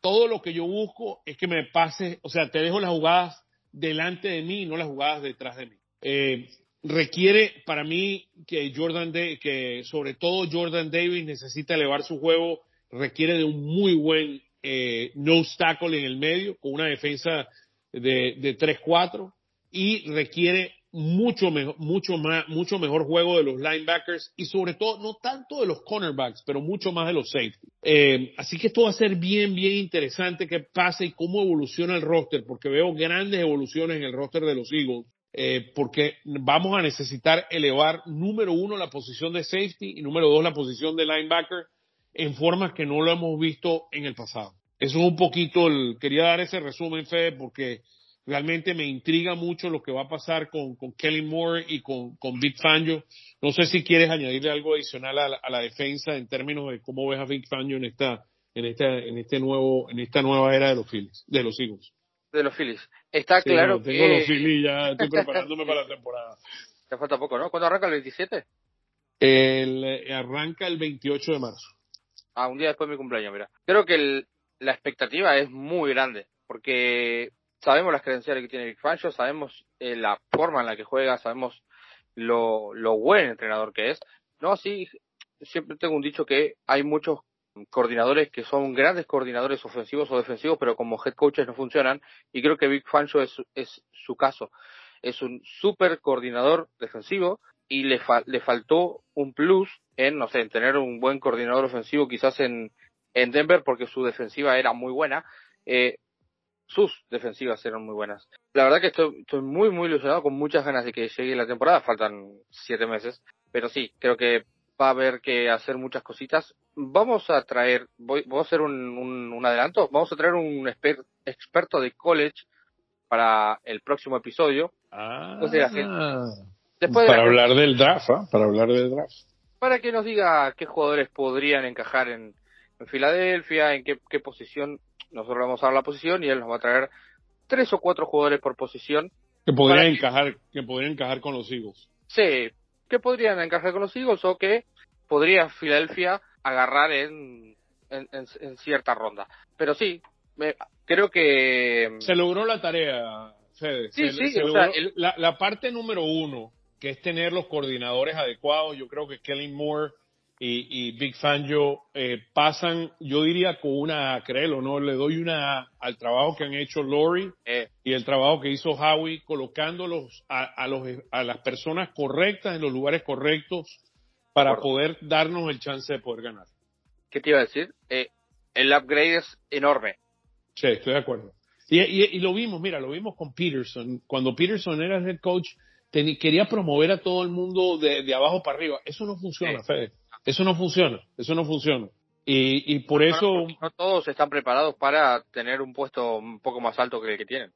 todo lo que yo busco es que me pase, o sea, te dejo las jugadas delante de mí y no las jugadas detrás de mí. Eh, requiere para mí que Jordan, que sobre todo Jordan Davis necesita elevar su juego, requiere de un muy buen eh, no tackle en el medio, con una defensa de, de 3-4 y requiere mucho mejor, mucho más, mucho mejor juego de los linebackers y sobre todo no tanto de los cornerbacks, pero mucho más de los safety. Eh, así que esto va a ser bien, bien interesante que pase y cómo evoluciona el roster, porque veo grandes evoluciones en el roster de los Eagles. Eh, porque vamos a necesitar elevar número uno la posición de safety y número dos la posición de linebacker en formas que no lo hemos visto en el pasado. Eso es un poquito el, quería dar ese resumen, Fede, porque realmente me intriga mucho lo que va a pasar con, con Kelly Moore y con, con Big Fangio. No sé si quieres añadirle algo adicional a la, defensa en términos de cómo ves a Big Fangio en esta, en esta, en este nuevo, en esta nueva era de los Phillies, de los Eagles. De los Phillies. Está claro que... Tengo los Phillies, ya estoy preparándome para la temporada. Te falta poco, ¿no? ¿Cuándo arranca el 27? El, eh, arranca el 28 de marzo. Ah, un día después de mi cumpleaños, mira. Creo que la expectativa es muy grande, porque sabemos las credenciales que tiene Big Fangio, sabemos eh, la forma en la que juega, sabemos lo, lo buen entrenador que es. No, sí, siempre tengo un dicho que hay muchos coordinadores que son grandes coordinadores ofensivos o defensivos, pero como head coaches no funcionan, y creo que Big Fangio es, es su caso. Es un super coordinador defensivo y le, le faltó un plus en, no sé, en tener un buen coordinador ofensivo quizás en, en Denver porque su defensiva era muy buena. Eh, sus defensivas eran muy buenas. La verdad que estoy, estoy muy, muy ilusionado, con muchas ganas de que llegue la temporada. Faltan siete meses, pero sí, creo que va a haber que hacer muchas cositas. Vamos a traer, voy, voy a hacer un, un, adelanto, vamos a traer un experto de college para el próximo episodio. Ah, para hablar del draft, ¿ah? para hablar del draft. Para que nos diga qué jugadores podrían encajar en, en Filadelfia, en qué, qué posición nosotros vamos a dar la posición y él nos va a traer tres o cuatro jugadores por posición. Que podrían encajar, que podrían encajar con los Eagles. Sí, que podrían encajar con los Eagles o que podría Filadelfia agarrar en, en, cierta ronda. Pero sí, creo que... Se logró la tarea, Fede. Sí, sí, la, la parte número uno, que es tener los coordinadores adecuados, yo creo que Kelly Moore y, Big Fangio eh, pasan, yo diría con una A, créelo, ¿no? Le doy una A al trabajo que han hecho Lori eh. y el trabajo que hizo Howie colocándolos a, a, los, a las personas correctas en los lugares correctos para poder darnos el chance de poder ganar. ¿Qué te iba a decir? Eh, el upgrade es enorme. Sí, estoy de acuerdo. Y, y, lo vimos, mira, lo vimos con Peterson. Cuando Peterson era el head coach, quería promover a todo el mundo de, de abajo para arriba. Eso no funciona, Fede. Eso no funciona, eso no funciona. Y, y por eso... No, todos están preparados para tener un puesto un poco más alto que el que tienen.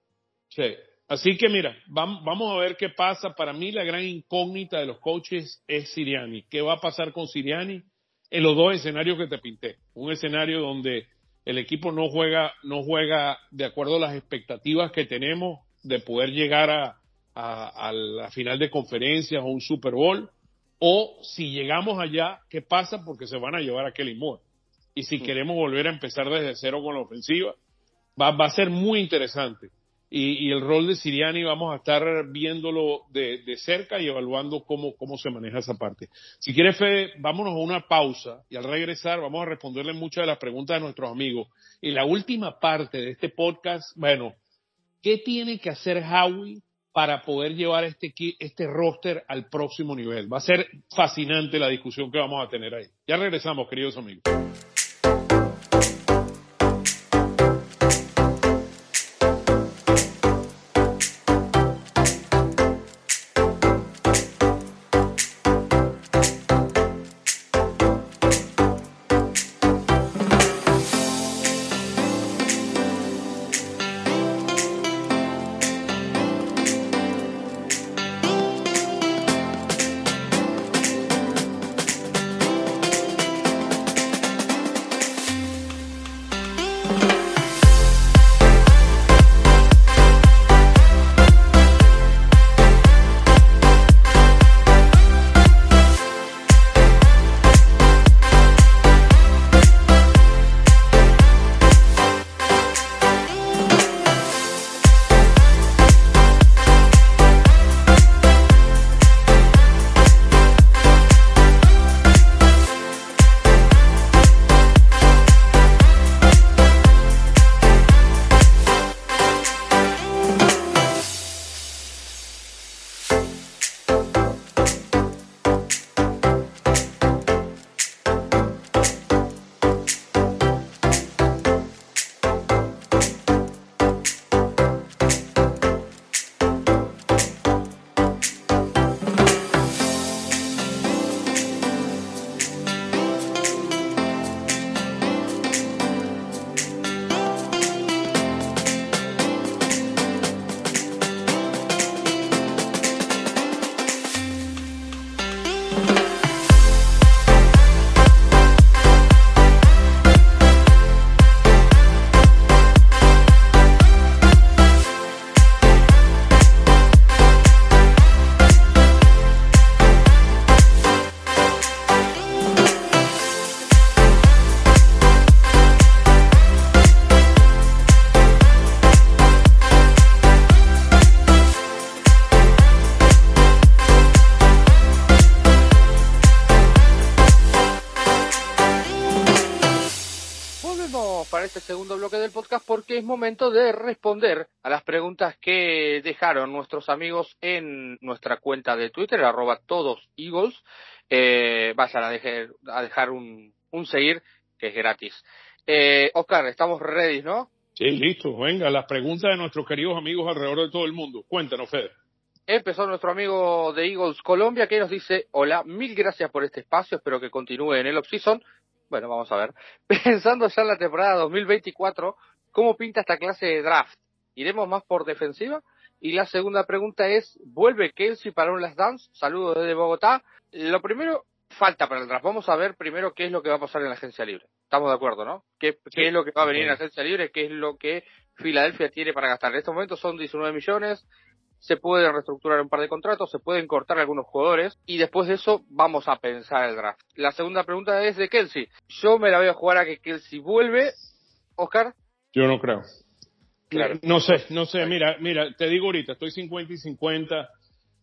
Sí. Así que mira, vamos a ver qué pasa. Para mí la gran incógnita de los coaches es Siriani. ¿Qué va a pasar con Siriani en los dos escenarios que te pinté? Un escenario donde el equipo no juega, no juega de acuerdo a las expectativas que tenemos de poder llegar a, a, a la final de conferencias o un Super Bowl o si llegamos allá, ¿qué pasa? Porque se van a llevar a Kelly Moore. Y si queremos volver a empezar desde cero con la ofensiva, va, va a ser muy interesante. Y, el rol de Siriani vamos a estar viéndolo de, cerca y evaluando cómo, cómo se maneja esa parte. Si quiere, Fede, vámonos a una pausa y al regresar vamos a responderle muchas de las preguntas de nuestros amigos. Y la última parte de este podcast, bueno, ¿qué tiene que hacer Howie para poder llevar este, este roster al próximo nivel? Va a ser fascinante la discusión que vamos a tener ahí. Ya regresamos, queridos amigos. Momento de responder a las preguntas que dejaron nuestros amigos en nuestra cuenta de Twitter, arroba todos Eagles. Eh, vayan a dejar, a dejar un, seguir que es gratis. Eh, Oscar, estamos ready, ¿no? Sí, listo. Venga, las preguntas de nuestros queridos amigos alrededor de todo el mundo. Cuéntanos, Fede. Empezó nuestro amigo de Eagles Colombia que nos dice, hola, mil gracias por este espacio, espero que continúe en el off-season. Bueno, vamos a ver. Pensando ya en la temporada 2024, ¿Cómo pinta esta clase de draft? ¿Iremos más por defensiva? Y la segunda pregunta es, ¿vuelve Kelsey para un last dance? Saludos desde Bogotá. Lo primero, falta para el draft. Vamos a ver primero qué es lo que va a pasar en la agencia libre. Estamos de acuerdo, ¿no? ¿Qué, es lo que va a venir en la agencia libre? ¿Qué es lo que Filadelfia tiene para gastar? En este momento son 19 millones. Se pueden reestructurar un par de contratos, se pueden cortar algunos jugadores y después de eso vamos a pensar el draft. La segunda pregunta es de Kelsey. Yo me la voy a jugar a que Kelsey vuelve. Oscar. Yo no creo. No sé, no sé. Mira, mira, te digo ahorita, estoy 50 y 50.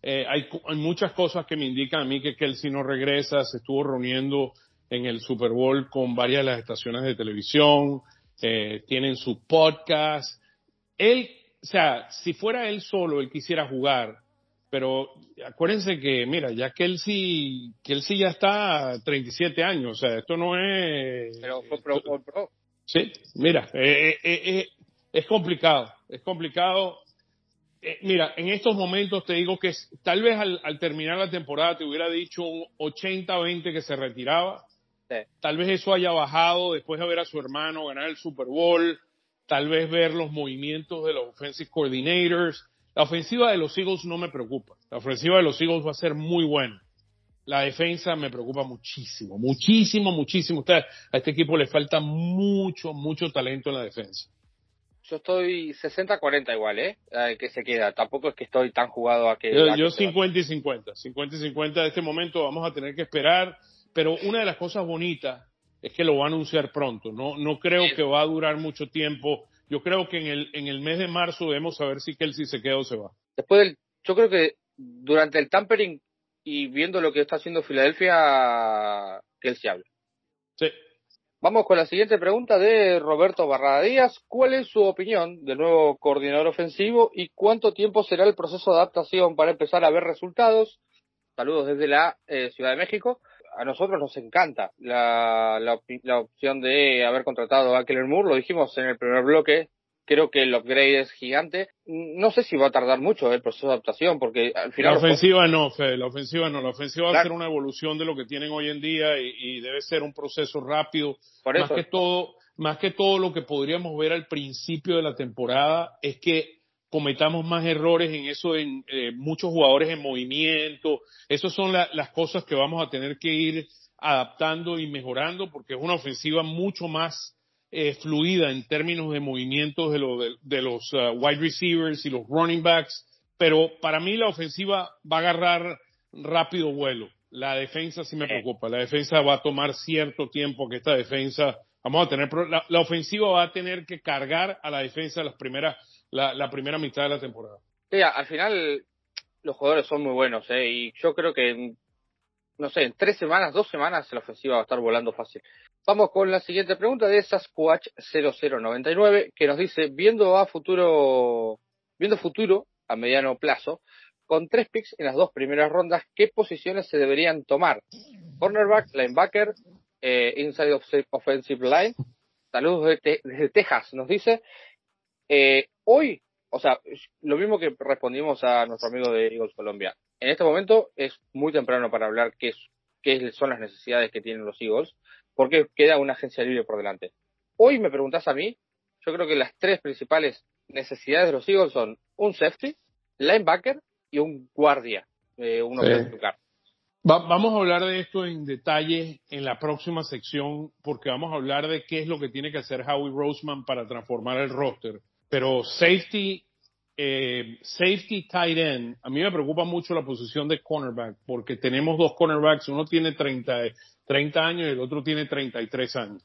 Eh, hay, hay, muchas cosas que me indican a mí que Kelsey no regresa. Se estuvo reuniendo en el Super Bowl con varias de las estaciones de televisión. Eh, tienen su podcast. Él, o sea, si fuera él solo, él quisiera jugar. Pero acuérdense que, mira, ya Kelsey, Kelsey ya está a 37 años. O sea, esto no es. Pero pro, pro. Sí, mira, eh, eh, eh, es complicado, es complicado. mira, en estos momentos te digo que tal vez al, terminar la temporada te hubiera dicho un 80-20 que se retiraba. Tal vez eso haya bajado después de ver a su hermano ganar el Super Bowl, tal vez ver los movimientos de los offensive coordinators. La ofensiva de los Eagles no me preocupa. La ofensiva de los Eagles va a ser muy buena la defensa me preocupa muchísimo, muchísimo, muchísimo. a este equipo le falta mucho, mucho talento en la defensa. Yo estoy 60-40 igual, ¿eh? Que se queda. Tampoco es que estoy tan jugado a que... Yo, 50 y 50. 50 y 50 de este momento vamos a tener que esperar. Pero una de las cosas bonitas es que lo va a anunciar pronto. No, no creo que va a durar mucho tiempo Yo creo que en el, en el mes de marzo debemos saber si Kelsey se queda o se va. Después del, yo creo que durante el tampering y viendo lo que está haciendo Filadelfia, Kelsey habla. Sí. Vamos con la siguiente pregunta de Roberto Barrada Díaz. ¿Cuál es su opinión del nuevo coordinador ofensivo y cuánto tiempo será el proceso de adaptación para empezar a ver resultados? Saludos desde la eh, Ciudad de México. A nosotros nos encanta la, la, la opción de haber contratado a Keller Moore, lo dijimos en el primer bloque, creo que el upgrade es gigante. No sé si va a tardar mucho el proceso de adaptación, porque al final... La ofensiva no, Fede, la ofensiva no. La ofensiva va a ser una evolución de lo que tienen hoy en día y, y debe ser un proceso rápido. Por eso. Más que todo, más que todo lo que podríamos ver al principio de la temporada es que cometamos más errores en eso, en eh, muchos jugadores en movimiento. Esas son la, las cosas que vamos a tener que ir adaptando y mejorando porque es una ofensiva mucho más eh, fluida en términos de movimientos de, lo, de, de los uh, wide receivers y los running backs, pero para mí la ofensiva va a agarrar rápido vuelo. La defensa sí me preocupa. La defensa va a tomar cierto tiempo que esta defensa, vamos a tener, la, la ofensiva va a tener que cargar a la defensa las primeras, la, la primera mitad de la temporada. Sí, al final los jugadores son muy buenos, ¿eh? y yo creo que, no sé, en tres semanas, dos semanas, la ofensiva va a estar volando fácil. Vamos con la siguiente pregunta de Sasquatch 0099 que nos dice, viendo a futuro, viendo futuro a mediano plazo, con tres picks en las dos primeras rondas, ¿qué posiciones se deberían tomar? Cornerback, linebacker, eh, inside of offensive line. Saludos desde, desde Texas, nos dice. Eh, hoy, o sea, lo mismo que respondimos a nuestro amigo de Eagles Colombia. En este momento es muy temprano para hablar qué, qué son las necesidades que tienen los Eagles porque queda una agencia libre por delante. Hoy me preguntas a mí, yo creo que las tres principales necesidades de los Eagles son un safety, linebacker y un guardia, eh, uno Sí. que tocar. Va- vamos a hablar de esto en detalle en la próxima sección porque vamos a hablar de qué es lo que tiene que hacer Howie Roseman para transformar el roster. Pero safety, eh, safety tight end, a mí me preocupa mucho la posición de cornerback porque tenemos dos cornerbacks, uno tiene 30, 30 años y el otro tiene 33 años.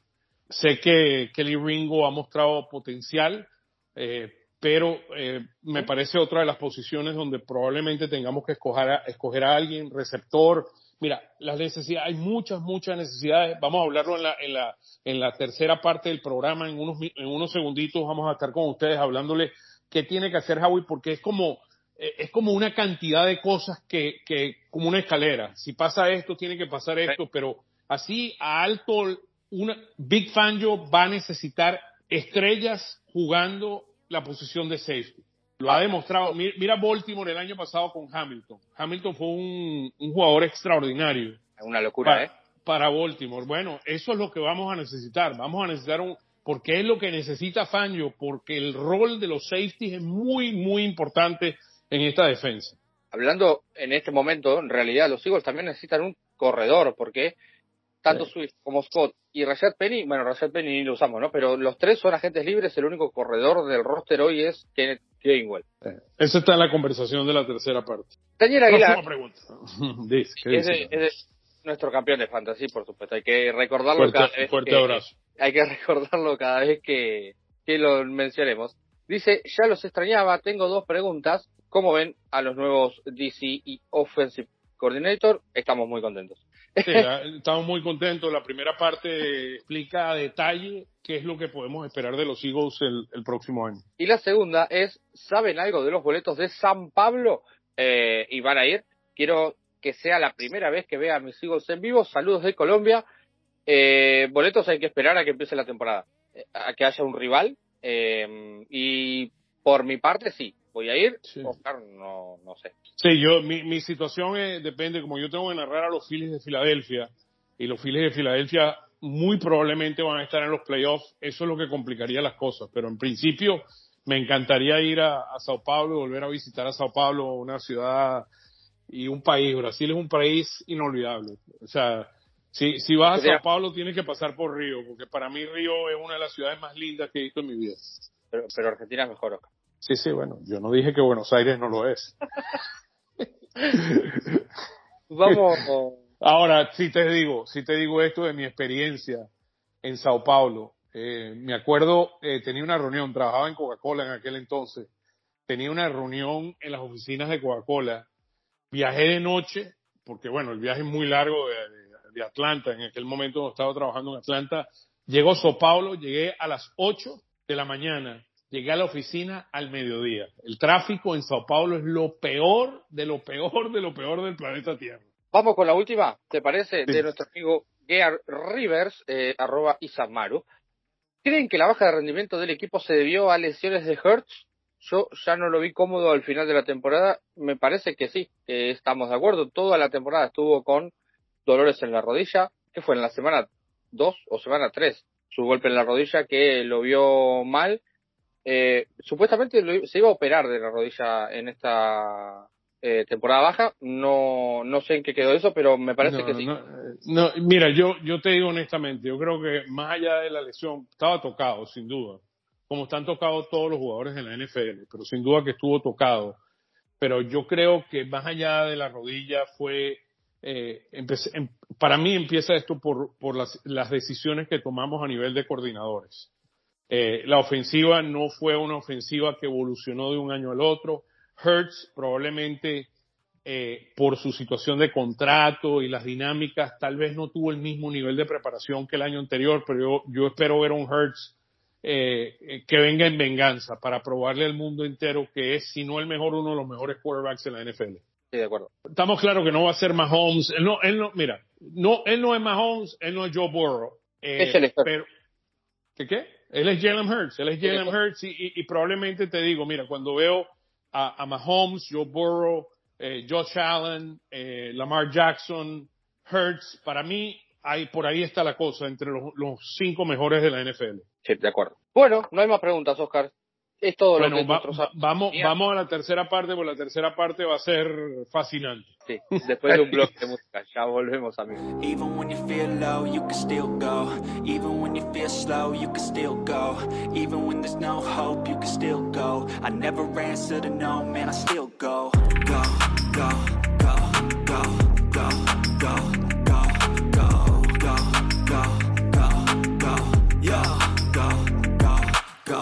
Sé que Kelly Ringo ha mostrado potencial, eh, pero eh, me parece otra de las posiciones donde probablemente tengamos que escoger a, escoger a alguien, receptor. Mira, las necesidades, hay muchas, muchas necesidades. Vamos a hablarlo en la, en la, en la tercera parte del programa. En unos, en unos segunditos vamos a estar con ustedes hablándole qué tiene que hacer Howie, porque es como, eh, es como una cantidad de cosas que, que, como una escalera. Si pasa esto, tiene que pasar esto, pero así a alto, una, Big Fangio va a necesitar estrellas jugando la posición de safety. Lo ha demostrado. Mi- Mira Baltimore el año pasado con Hamilton. Hamilton fue un, un jugador extraordinario Es una locura, para, ¿eh? para Baltimore. Bueno, eso es lo que vamos a necesitar. Vamos a necesitar un, porque es lo que necesita Fangio, porque el rol de los safeties es muy, muy importante en esta defensa. Hablando en este momento, en realidad los Eagles también necesitan un corredor, porque tanto Sí. Swift como Scott y Rashad Penny, bueno, Rashad Penny ni lo usamos, ¿no? Pero los tres son agentes libres, el único corredor del roster hoy es Kenneth Gainwell. Eso está en la conversación de la tercera parte. Daniel Aguilar Próxima pregunta. Dice, ¿qué es, dice? de- es de nuestro campeón de fantasy, por supuesto. Hay que recordarlo cada vez fuerte que, abrazo. hay que recordarlo cada vez que, que lo mencionemos. Dice, ya los extrañaba, tengo dos preguntas. ¿Cómo ven a los nuevos DC y Offensive Coordinator? Estamos muy contentos. Estamos muy contentos. La primera parte explica a detalle qué es lo que podemos esperar de los Eagles el, el próximo año. Y la segunda es, ¿saben algo de los boletos de San Pablo? Eh, y van a ir. Quiero que sea la primera vez que vea a mis Eagles en vivo. Saludos de Colombia. Eh, boletos hay que esperar a que empiece la temporada, eh, a que haya un rival. Eh, y por mi parte, sí, voy a ir. Sí. Oscar, no, no sé. Sí, yo, mi, mi situación es- depende, como yo tengo que narrar a los Phillies de Filadelfia, y los Phillies de Filadelfia muy probablemente van a estar en los playoffs, eso es lo que complicaría las cosas, pero en principio me encantaría ir a, a Sao Paulo, volver a visitar a Sao Paulo, una ciudad y un país. Brasil es un país inolvidable. O sea, si, si vas a Sao Paulo tienes que pasar por Río, porque para mí Río es una de las ciudades más lindas que he visto en mi vida. Pero, pero Argentina es mejor, Oscar. Sí, sí, bueno, yo no dije que Buenos Aires no lo es. Vamos. Ahora, si te digo, si te digo esto de mi experiencia en Sao Paulo, Eh, me acuerdo, eh, tenía una reunión, trabajaba en Coca-Cola en aquel entonces, tenía una reunión en las oficinas de Coca-Cola, viajé de noche, porque bueno, el viaje es muy largo de, de Atlanta, en aquel momento estaba trabajando en Atlanta, llegó a Sao Paulo, llegué a las 8 de la mañana, llegué a la oficina al mediodía. El tráfico en Sao Paulo es lo peor de lo peor de lo peor del planeta Tierra. Vamos con la última, ¿te parece? De nuestro amigo Gear Rivers, eh, arroba Isamaru. ¿Creen que la baja de rendimiento del equipo se debió a lesiones de Hertz? Yo ya no lo vi cómodo al final de la temporada. Me parece que sí, estamos de acuerdo. Toda la temporada estuvo con dolores en la rodilla, que fue en la semana 2 o semana 3, su golpe en la rodilla que lo vio mal. Eh, supuestamente se iba a operar de la rodilla en esta eh, temporada baja. No, no sé en qué quedó eso, pero me parece que sí. No, mira, yo, yo te digo honestamente, yo creo que más allá de la lesión, estaba tocado, sin duda, como están tocados todos los jugadores en la NFL, pero sin duda que estuvo tocado. Pero yo creo que más allá de la rodilla fue eh, em, para mí empieza esto por, por las, las, decisiones que tomamos a nivel de coordinadores. Eh, la ofensiva no fue una ofensiva que evolucionó de un año al otro. Hertz probablemente eh, por su situación de contrato y las dinámicas tal vez no tuvo el mismo nivel de preparación que el año anterior, pero yo, yo espero ver a un Hertz eh, que venga en venganza para probarle al mundo entero que es, si no el mejor, uno de los mejores quarterbacks en la NFL de acuerdo. Estamos claros que no va a ser Mahomes. Él no, él no, mira, no, él no es Mahomes, él no es Joe Burrow. Eh, es el pero, ¿Qué qué? Él es Jalen Hurts, él es Jalen Hurts y, y, probablemente te digo, mira, cuando veo a, a Mahomes, Joe Burrow, eh, Josh Allen, eh, Lamar Jackson, Hurts, para mí, ahí, por ahí está la cosa, entre los, los cinco mejores de la NFL. Sí, de acuerdo. Bueno, no hay más preguntas, Oscar es todo lo que vamos, vamos a la tercera parte, porque la tercera parte va a ser fascinante. Sí, después de un bloque de música, ya volvemos amigos. Even when you feel low, you can still go. Even when you feel slow, you can still go. Even when there's no hope, you can still go. I never answer to no, man, I still go. Go, go, go, go, go, go, go, go, go, go, go, go, yeah, go, go, go.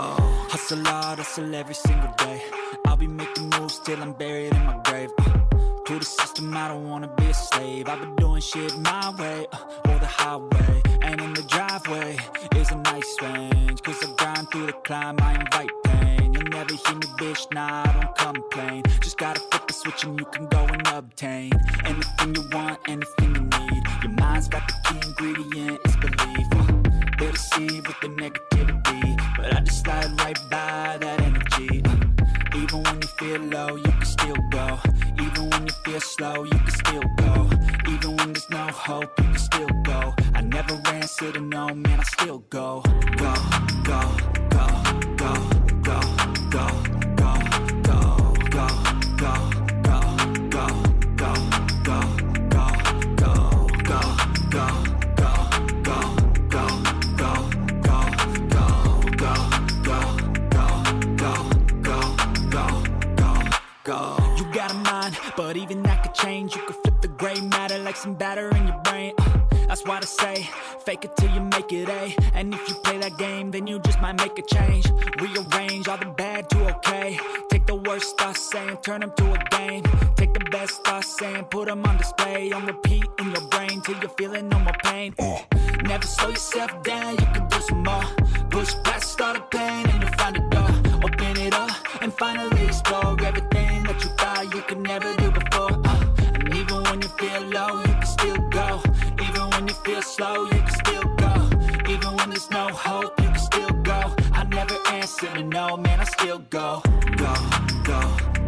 Hustle hard, hustle every single day I'll be making moves till I'm buried in my grave uh, To the system, I don't wanna be a slave. I've been doing shit my way, uh, or the highway And in the driveway is a nice range. Cause I grind through the climb, I invite pain. You'll never hear me, bitch, nah, I don't complain. Just gotta flip the switch and you can go and obtain Anything you want, anything you need. Your mind's got the key ingredient, it's belief. Uh, They deceive with the negativity But I just slide right by that energy. Uh, you feel low, you can still go. Even when you feel slow, you can still go. Even when there's no hope, you can still go. I never answer to no, man, I still go Go, go, go, go, go, go, go, go, but even that could change. You could flip the gray matter like some batter in your brain. Uh, that's why I say, fake it till you make it A. And if you play that game, then you just might make a change. Rearrange all the bad to okay. Take the worst thoughts saying, turn them to a game. Take the best thoughts saying, put them on display. On repeat in your brain till you're feeling no more pain. Uh, never slow yourself down, you can do some more. Push past all the pain and you'll find a door. Open it up and finally explore everything that you thought you could never do slow, you can still go. Even when there's no hope, you can still go. I never answer to no, man, I still go. Go, go, go, go,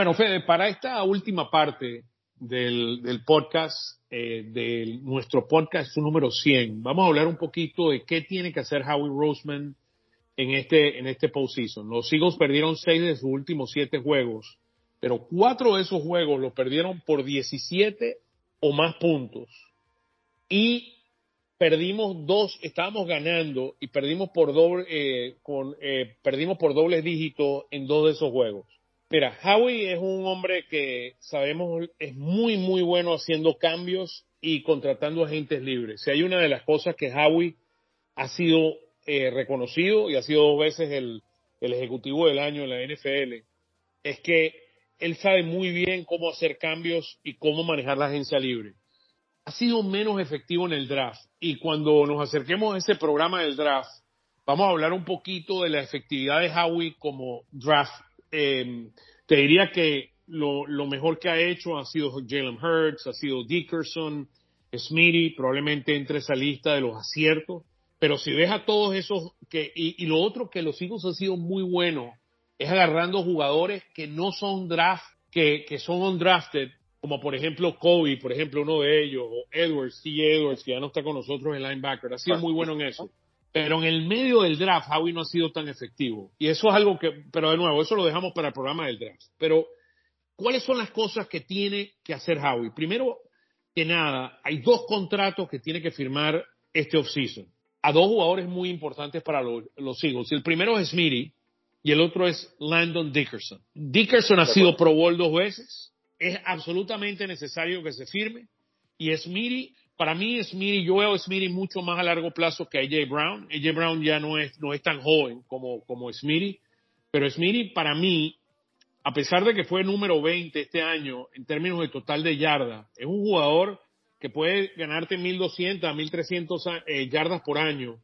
Bueno, Fede, para esta última parte del, podcast, eh, de nuestro podcast número 100. Vamos a hablar un poquito de qué tiene que hacer Howie Roseman en este, en este postseason. Los Eagles perdieron seis de sus últimos siete juegos, pero cuatro de esos juegos los perdieron por 17 o más puntos. Y perdimos dos, estábamos ganando y perdimos por doble, eh, con, eh, perdimos por dobles dígitos en dos de esos juegos. Mira, Howie es un hombre que sabemos es muy, muy bueno haciendo cambios y contratando agentes libres. Si hay una de las cosas que Howie ha sido eh, reconocido y ha sido dos veces el, el ejecutivo del año en la NFL, es que él sabe muy bien cómo hacer cambios y cómo manejar la agencia libre. Ha sido menos efectivo en el draft y cuando nos acerquemos a ese programa del draft, vamos a hablar un poquito de la efectividad de Howie como draft eh, te diría que lo, lo, mejor que ha hecho ha sido Jalen Hurts, ha sido Dickerson, Smitty, probablemente entre esa lista de los aciertos. Pero si ves a todos esos, que, y, y lo otro que los Eagles han sido muy buenos, es agarrando jugadores que no son draft, que, que son undrafted, como por ejemplo Kobe, por ejemplo uno de ellos, o Edwards, T. Edwards, que ya no está con nosotros en linebacker, ha sido muy bueno en eso. Pero en el medio del draft, Howie no ha sido tan efectivo. Y eso es algo que, pero de nuevo, eso lo dejamos para el programa del draft. Pero, ¿cuáles son las cosas que tiene que hacer Howie? Primero que nada, hay dos contratos que tiene que firmar este offseason. A dos jugadores muy importantes para los, los Eagles. El primero es Smitty y el otro es Landon Dickerson. Dickerson ha sido Pro Bowl dos veces. Es absolutamente necesario que se firme. Y Smitty para mí Smitty, yo veo a Smitty mucho más a largo plazo que a AJ Brown. AJ Brown ya no es, no es tan joven como, como Smitty, pero Smitty para mí, a pesar de que fue número 20 este año en términos de total de yardas, es un jugador que puede ganarte 1200 a 1300 eh, yardas por año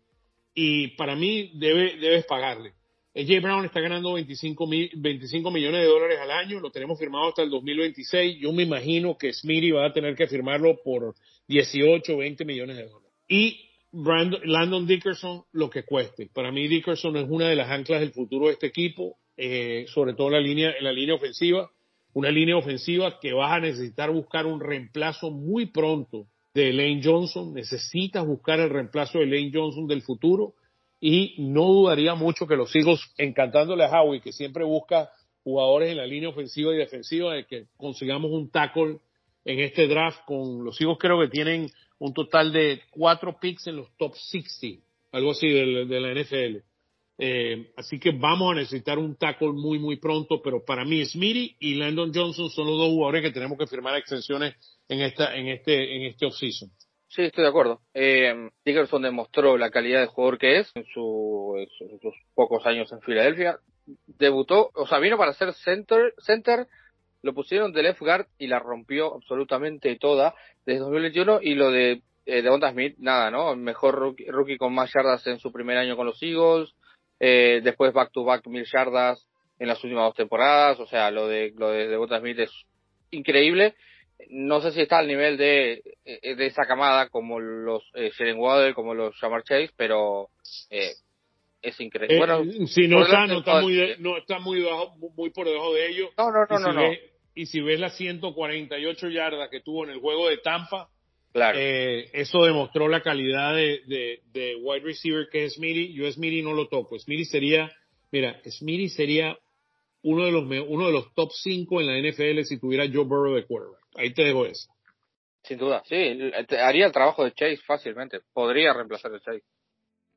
y para mí debe, debes pagarle. AJ Brown está ganando 25, 25 millones de dólares al año, lo tenemos firmado hasta el 2026. Yo me imagino que Smitty va a tener que firmarlo por 18, 20 millones de dólares. Y Brandon, Landon Dickerson, lo que cueste. Para mí Dickerson es una de las anclas del futuro de este equipo, eh, sobre todo en la línea, en la línea ofensiva. Una línea ofensiva que vas a necesitar buscar un reemplazo muy pronto de Lane Johnson. Necesitas buscar el reemplazo de Lane Johnson del futuro. Y no dudaría mucho que los hijos, encantándole a Howie, que siempre busca jugadores en la línea ofensiva y defensiva, de que consigamos un tackle en este draft con los hijos creo que tienen un total de cuatro picks en los top 60, algo así de, la NFL. Eh, así que vamos a necesitar un tackle muy, muy pronto, pero para mí Smitty y Landon Johnson son los dos jugadores que tenemos que firmar extensiones en esta, en este, en este offseason. Sí, estoy de acuerdo. Eh, Dickerson demostró la calidad de jugador que es en, su, en sus pocos años en Filadelfia. Debutó, o sea, vino para ser center, center lo pusieron de left guard y la rompió absolutamente toda desde 2021 y lo de eh, Devonta Smith, nada, ¿no? Mejor rookie, rookie, con más yardas en su primer año con los Eagles, eh, después back to back mil yardas en las últimas dos temporadas, o sea, lo de lo de Devonta Smith es increíble. No sé si está al nivel de, eh, de esa camada como los eh, Sheren Waddle, como los Jamar Chase, pero eh, es increíble. Eh, bueno, si no está, no está muy, de, no está muy, bajo, muy por debajo de ellos. No, no, no, no, si no. Ves, y si ves las 148 yardas que tuvo en el juego de Tampa, claro. eh, eso demostró la calidad de, de, de, wide receiver que es Smitty. Yo Smitty no lo toco. Smitty sería, mira, Smitty sería uno de los uno de los top 5 en la NFL si tuviera Joe Burrow de quarterback. Ahí te dejo eso. Sin duda, sí, haría el trabajo de Chase fácilmente. Podría reemplazar a Chase.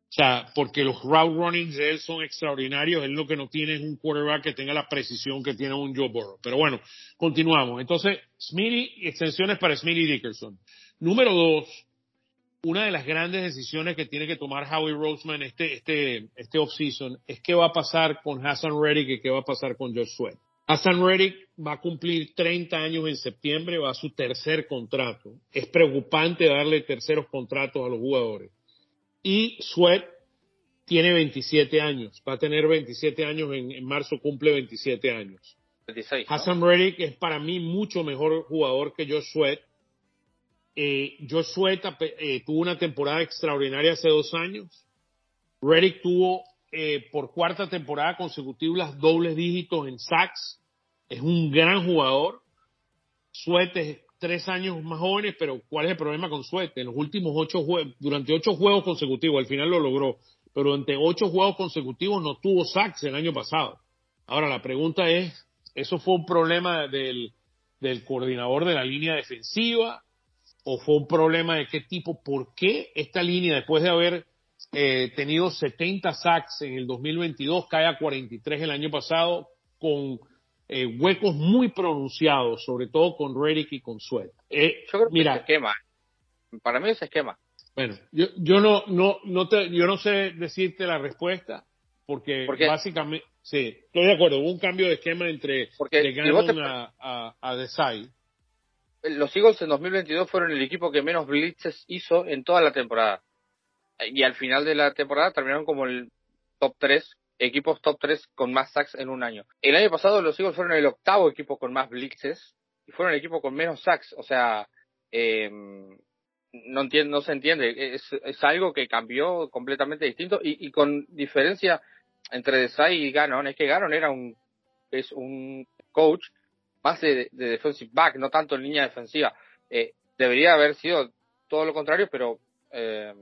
O sea, porque los route runnings de él son extraordinarios. Él lo que no tiene es un quarterback que tenga la precisión que tiene un Joe Burrow. Pero bueno, continuamos. Entonces, Smitty, extensiones para Smitty Dickerson. Número dos, una de las grandes decisiones que tiene que tomar Howie Roseman este, este, este offseason es qué va a pasar con Hassan Reddick y qué va a pasar con Josh Sweat. Hassan Reddick va a cumplir 30 años en septiembre, va a su tercer contrato. Es preocupante darle terceros contratos a los jugadores. Y Sweat tiene 27 años, va a tener 27 años, en, en marzo cumple 27 años. 26, ¿no? Hassan Reddick es para mí mucho mejor jugador que Josh Sweat. Eh, Josh Sweat eh, tuvo una temporada extraordinaria hace dos años. Reddick tuvo eh, por cuarta temporada consecutiva las dobles dígitos en sacks. Es un gran jugador. Sweat es tres años más jóvenes, pero ¿cuál es el problema con Suete? En los últimos ocho juegos, durante ocho juegos consecutivos, al final lo logró, pero durante ocho juegos consecutivos no tuvo sacks el año pasado. Ahora la pregunta es, ¿eso fue un problema del, del coordinador de la línea defensiva? ¿O fue un problema de qué tipo? ¿Por qué esta línea, después de haber eh, tenido 70 sacks en el 2022, cae a 43 el año pasado con eh, huecos muy pronunciados, sobre todo con Reddick y con Sweat. Eh, yo creo mira, que es esquema. Para mí es esquema. Bueno, yo, yo no, no, no te, yo no sé decirte la respuesta, porque básicamente, sí, estoy de acuerdo, hubo un cambio de esquema entre porque de Gannon a, a, a Desai. Los Eagles en 2022 fueron el equipo que menos blitzes hizo en toda la temporada. Y al final de la temporada terminaron como el top 3 equipos top 3 con más sacks en un año. El año pasado los Eagles fueron el octavo equipo con más blitzes y fueron el equipo con menos sacks. O sea, eh, no, entiendo, no se entiende. Es, es algo que cambió completamente distinto y, y con diferencia entre Desai y Gannon. Es que Gannon era un, es un coach más de, defensive back, no tanto en línea defensiva. Eh, debería haber sido todo lo contrario, pero eh,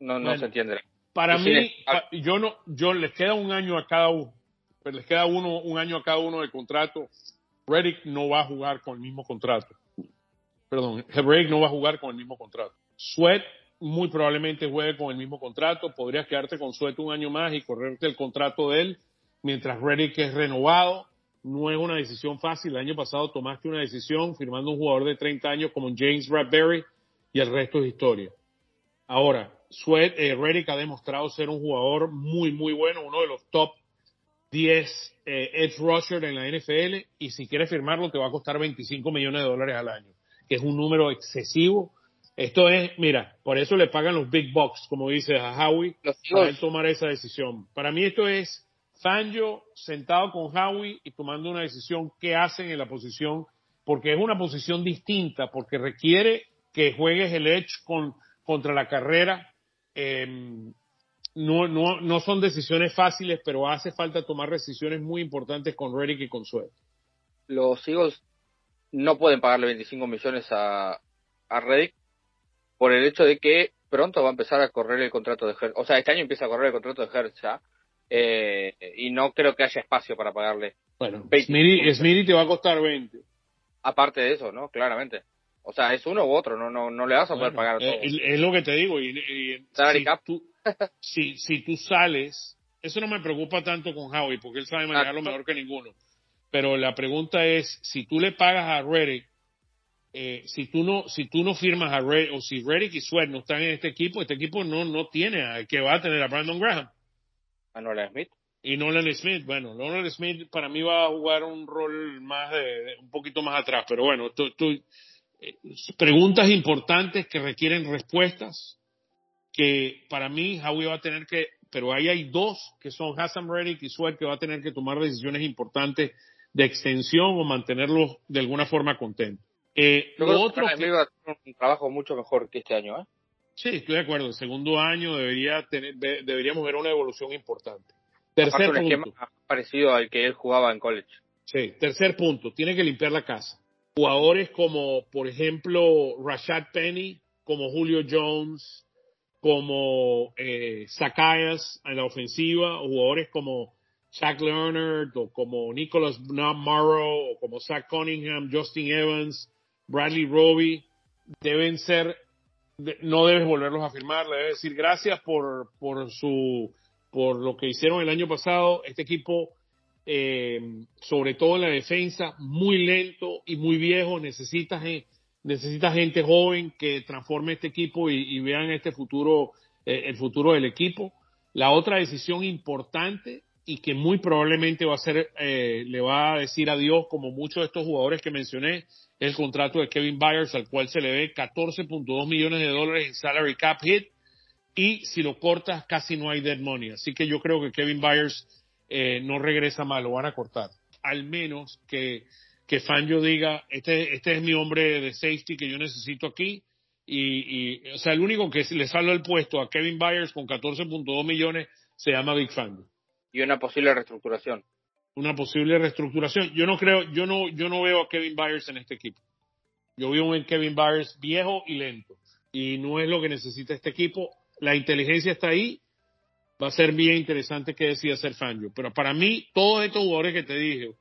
no, no se entiende. Para mí, yo no, yo les queda un año a cada uno, pero les queda uno, un año a cada uno de contrato. Reddick no va a jugar con el mismo contrato. Perdón, Reddick no va a jugar con el mismo contrato. Sweat muy probablemente juegue con el mismo contrato. Podrías quedarte con Sweat un año más y correrte el contrato de él, mientras Reddick es renovado. No es una decisión fácil. El año pasado tomaste una decisión firmando un jugador de 30 años como James Bradbury y el resto es historia. Ahora, Sweat, eh, Reddick ha demostrado ser un jugador muy, muy bueno, uno de los top 10 eh, edge rusher en la NFL y si quieres firmarlo te va a costar 25 millones de dólares al año, que es un número excesivo. Esto es, mira, por eso le pagan los big bucks, como dice a Howie, para él tomar esa decisión. Para mí esto es Fangio sentado con Howie y tomando una decisión qué hacen en la posición, porque es una posición distinta, porque requiere que juegues el edge con, contra la carrera eh, no, no, no son decisiones fáciles, pero hace falta tomar decisiones muy importantes con Reddick y con Sweat. Los Eagles no pueden pagarle 25 millones a, a Reddick por el hecho de que pronto va a empezar a correr el contrato de Hertz. O sea, este año empieza a correr el contrato de Hertz ya. Eh, y no creo que haya espacio para pagarle. Bueno, Smitty, te va a costar 20. Aparte de eso, ¿no? Claramente. O sea, es uno u otro, no, no, no le vas a poder pagar todo. Es, lo que te digo. Y, si, tú, si, tú sales, eso no me preocupa tanto con Howie, porque él sabe manejarlo mejor que ninguno. Pero la pregunta es, si tú le pagas a Reddick, eh, si tú no si tú no firmas a Reddick, o si Reddick y Sweat no están en este equipo, este equipo no no tiene a, que va a tener a Brandon Graham. A Nolan Smith. Y Nolan Smith, bueno, Nolan Smith para mí va a jugar un rol más de, un poquito más atrás, pero bueno, tú, tú preguntas importantes que requieren respuestas, que para mí Howie va a tener que, pero ahí hay dos que son Hassan Reddick y Sweat que va a tener que tomar decisiones importantes de extensión o mantenerlos de alguna forma contentos. Eh, lo otro que, va a tener un trabajo mucho mejor que este año, ¿eh? Sí, estoy de acuerdo. El segundo año debería tener, deberíamos ver una evolución importante. Tercer un punto. parecido al que él jugaba en college. Sí, tercer punto. Tiene que limpiar la casa jugadores como, por ejemplo, Rashad Penny, como Julio Jones, como eh, en la ofensiva, o jugadores como Shaq Leonard, o como Nicholas Morrow, o como Zach Cunningham, Justin Evans, Bradley Roby, deben ser, no debes volverlos a firmar, le debes decir gracias por, por su, por lo que hicieron el año pasado. Este equipo eh, sobre todo en la defensa, muy lento y muy viejo. Necesita, necesita gente joven que transforme este equipo y, vean este futuro, eh, el futuro del equipo. La otra decisión importante y que muy probablemente va a ser, eh, le va a decir adiós, como muchos de estos jugadores que mencioné, el contrato de Kevin Byers, al cual se le ve 14.2 millones de dólares en salary cap hit, y si lo cortas casi no hay dead money. Así que yo creo que Kevin Byers eh, no regresa más, lo van a cortar. Al menos que, que Fangio diga, este, este es mi hombre de safety que yo necesito aquí. Y, o sea, el único que le sale el puesto a Kevin Byers con 14.2 millones se llama Big Fangio. Y una posible reestructuración. Una posible reestructuración. Yo no creo, yo no, yo no veo a Kevin Byers en este equipo. Yo vi un Kevin Byers viejo y lento. Y no es lo que necesita este equipo. La inteligencia está ahí. Va a ser bien interesante que decida hacer Fangio. Pero para mí, todos estos jugadores que te dije,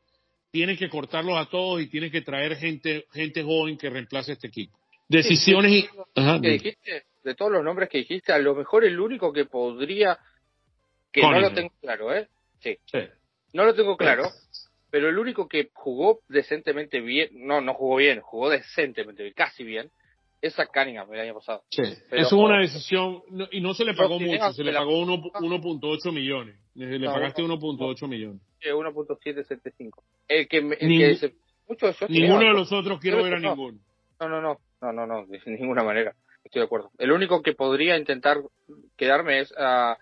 tienes que cortarlos a todos y tienes que traer gente, gente joven que reemplace este equipo. Decisiones y... Ajá, que dijiste, de todos los nombres que dijiste, a lo mejor el único que podría, que no lo tengo claro, ¿eh? Sí, Sí. no lo tengo claro, pero el único que jugó decentemente bien, no, no jugó bien, jugó decentemente bien, casi bien, es a Cunningham el año pasado. Sí. Pero- Eso es una decisión, no- y no se le pagó mucho, se le pagó uno- 1.8 millones. Le, le No, pagaste no, 1.8 millones. Eh, 1.775. El que, me- el Ning- que se, mucho de Josh Ninguno de los otros quiero ver a no. ninguno. No, no, no, no, no, no, de ninguna manera. Estoy de acuerdo. El único que podría intentar quedarme es a,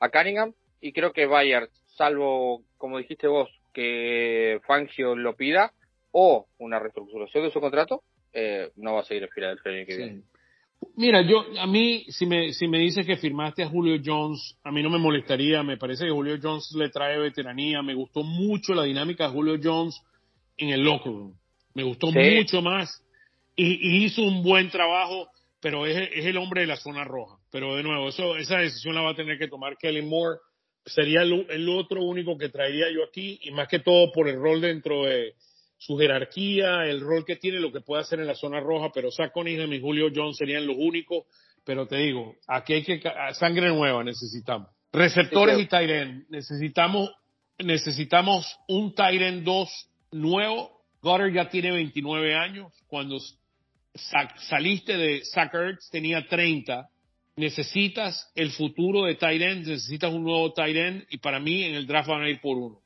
a Cunningham y creo que Bayard, salvo, como dijiste vos, que Fangio lo pida o una reestructuración de su contrato, eh, no va a seguir en Filadelfia el año que viene. Sí. Mira, yo, a mí, si me, si me dices que firmaste a Julio Jones, a mí no me molestaría, me parece que Julio Jones le trae veteranía, me gustó mucho la dinámica de Julio Jones en el locker room, me gustó Sí. mucho más y, y hizo un buen trabajo, pero es, es el hombre de la zona roja. Pero de nuevo, eso, esa decisión la va a tener que tomar Kelly Moore, sería el, el otro único que traería yo aquí y más que todo por el rol dentro de su jerarquía, el rol que tiene, lo que puede hacer en la zona roja, pero Zach Cunningham y Julio Jones serían los únicos. Pero te digo, aquí hay que sangre nueva necesitamos. Receptores Sí, y tight end. Necesitamos, necesitamos un tight end 2 nuevo. Goddard ya tiene 29 años. Cuando sa- saliste de Zach Ertz tenía 30. Necesitas el futuro de tight end, necesitas un nuevo tight end y para mí en el draft van a ir por uno.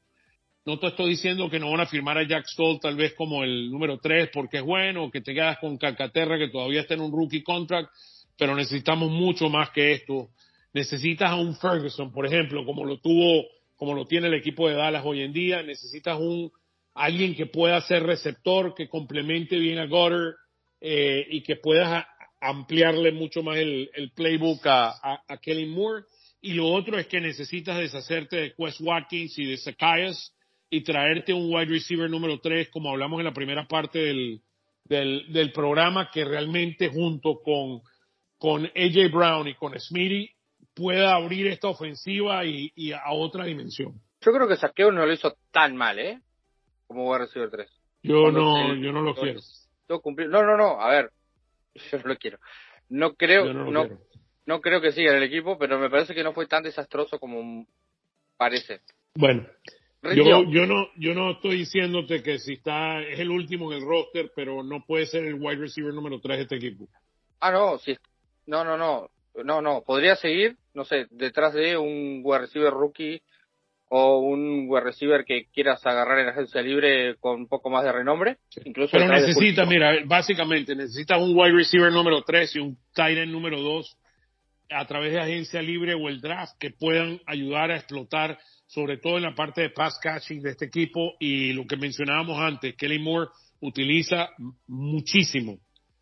No te estoy diciendo que no van a firmar a Jack Stoll tal vez como el número 3 porque es bueno, que te quedas con Calcaterra que todavía está en un rookie contract, pero necesitamos mucho más que esto. Necesitas a un Ferguson, por ejemplo, como lo tuvo, como lo tiene el equipo de Dallas hoy en día. Necesitas un alguien que pueda ser receptor, que complemente bien a Goddard eh, y que puedas ampliarle mucho más el, playbook a Kelly Moore. Y lo otro es que necesitas deshacerte de Quest Watkins y de Zacchaeus y traerte un wide receiver número 3, como hablamos en la primera parte del, del, del programa, que realmente junto con, con AJ Brown y con Smitty pueda abrir esta ofensiva y, y a otra dimensión. Yo creo que Saqueo no lo hizo tan mal, ¿eh? Como a recibir 3. Yo Cuando no, yo no lo quiero. No, no, no, a ver, yo no lo quiero. No creo, Yo no lo no, quiero. no creo que siga en el equipo, pero me parece que no fue tan desastroso como parece. Bueno. Yo, yo no, yo no estoy diciéndote que si está, es el último en el roster, pero no puede ser el wide receiver número 3 de este equipo. Ah, no, sí. No, no, no. No, no. Podría seguir, no sé, detrás de un wide receiver rookie o un wide receiver que quieras agarrar en la agencia libre con un poco más de renombre. Incluso Pero Julio. mira, básicamente necesitas un wide receiver número 3 y un tight end número 2 a través de agencia libre o el draft que puedan ayudar a explotar, sobre todo en la parte de pass catching de este equipo y lo que mencionábamos antes, Kelly Moore utiliza muchísimo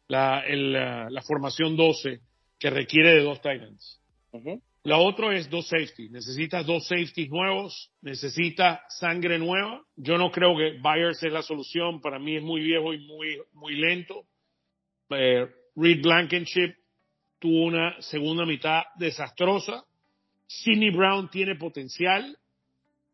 la, el, la, la formación 12 que requiere de dos tight ends. Ujú. La otra es dos safeties. Necesitas dos safeties nuevos, necesita sangre nueva. Yo no creo que Byers es la solución. Para mí es muy viejo y muy, muy lento. Eh, Reed Blankenship tuvo una segunda mitad desastrosa. Sidney Brown tiene potencial,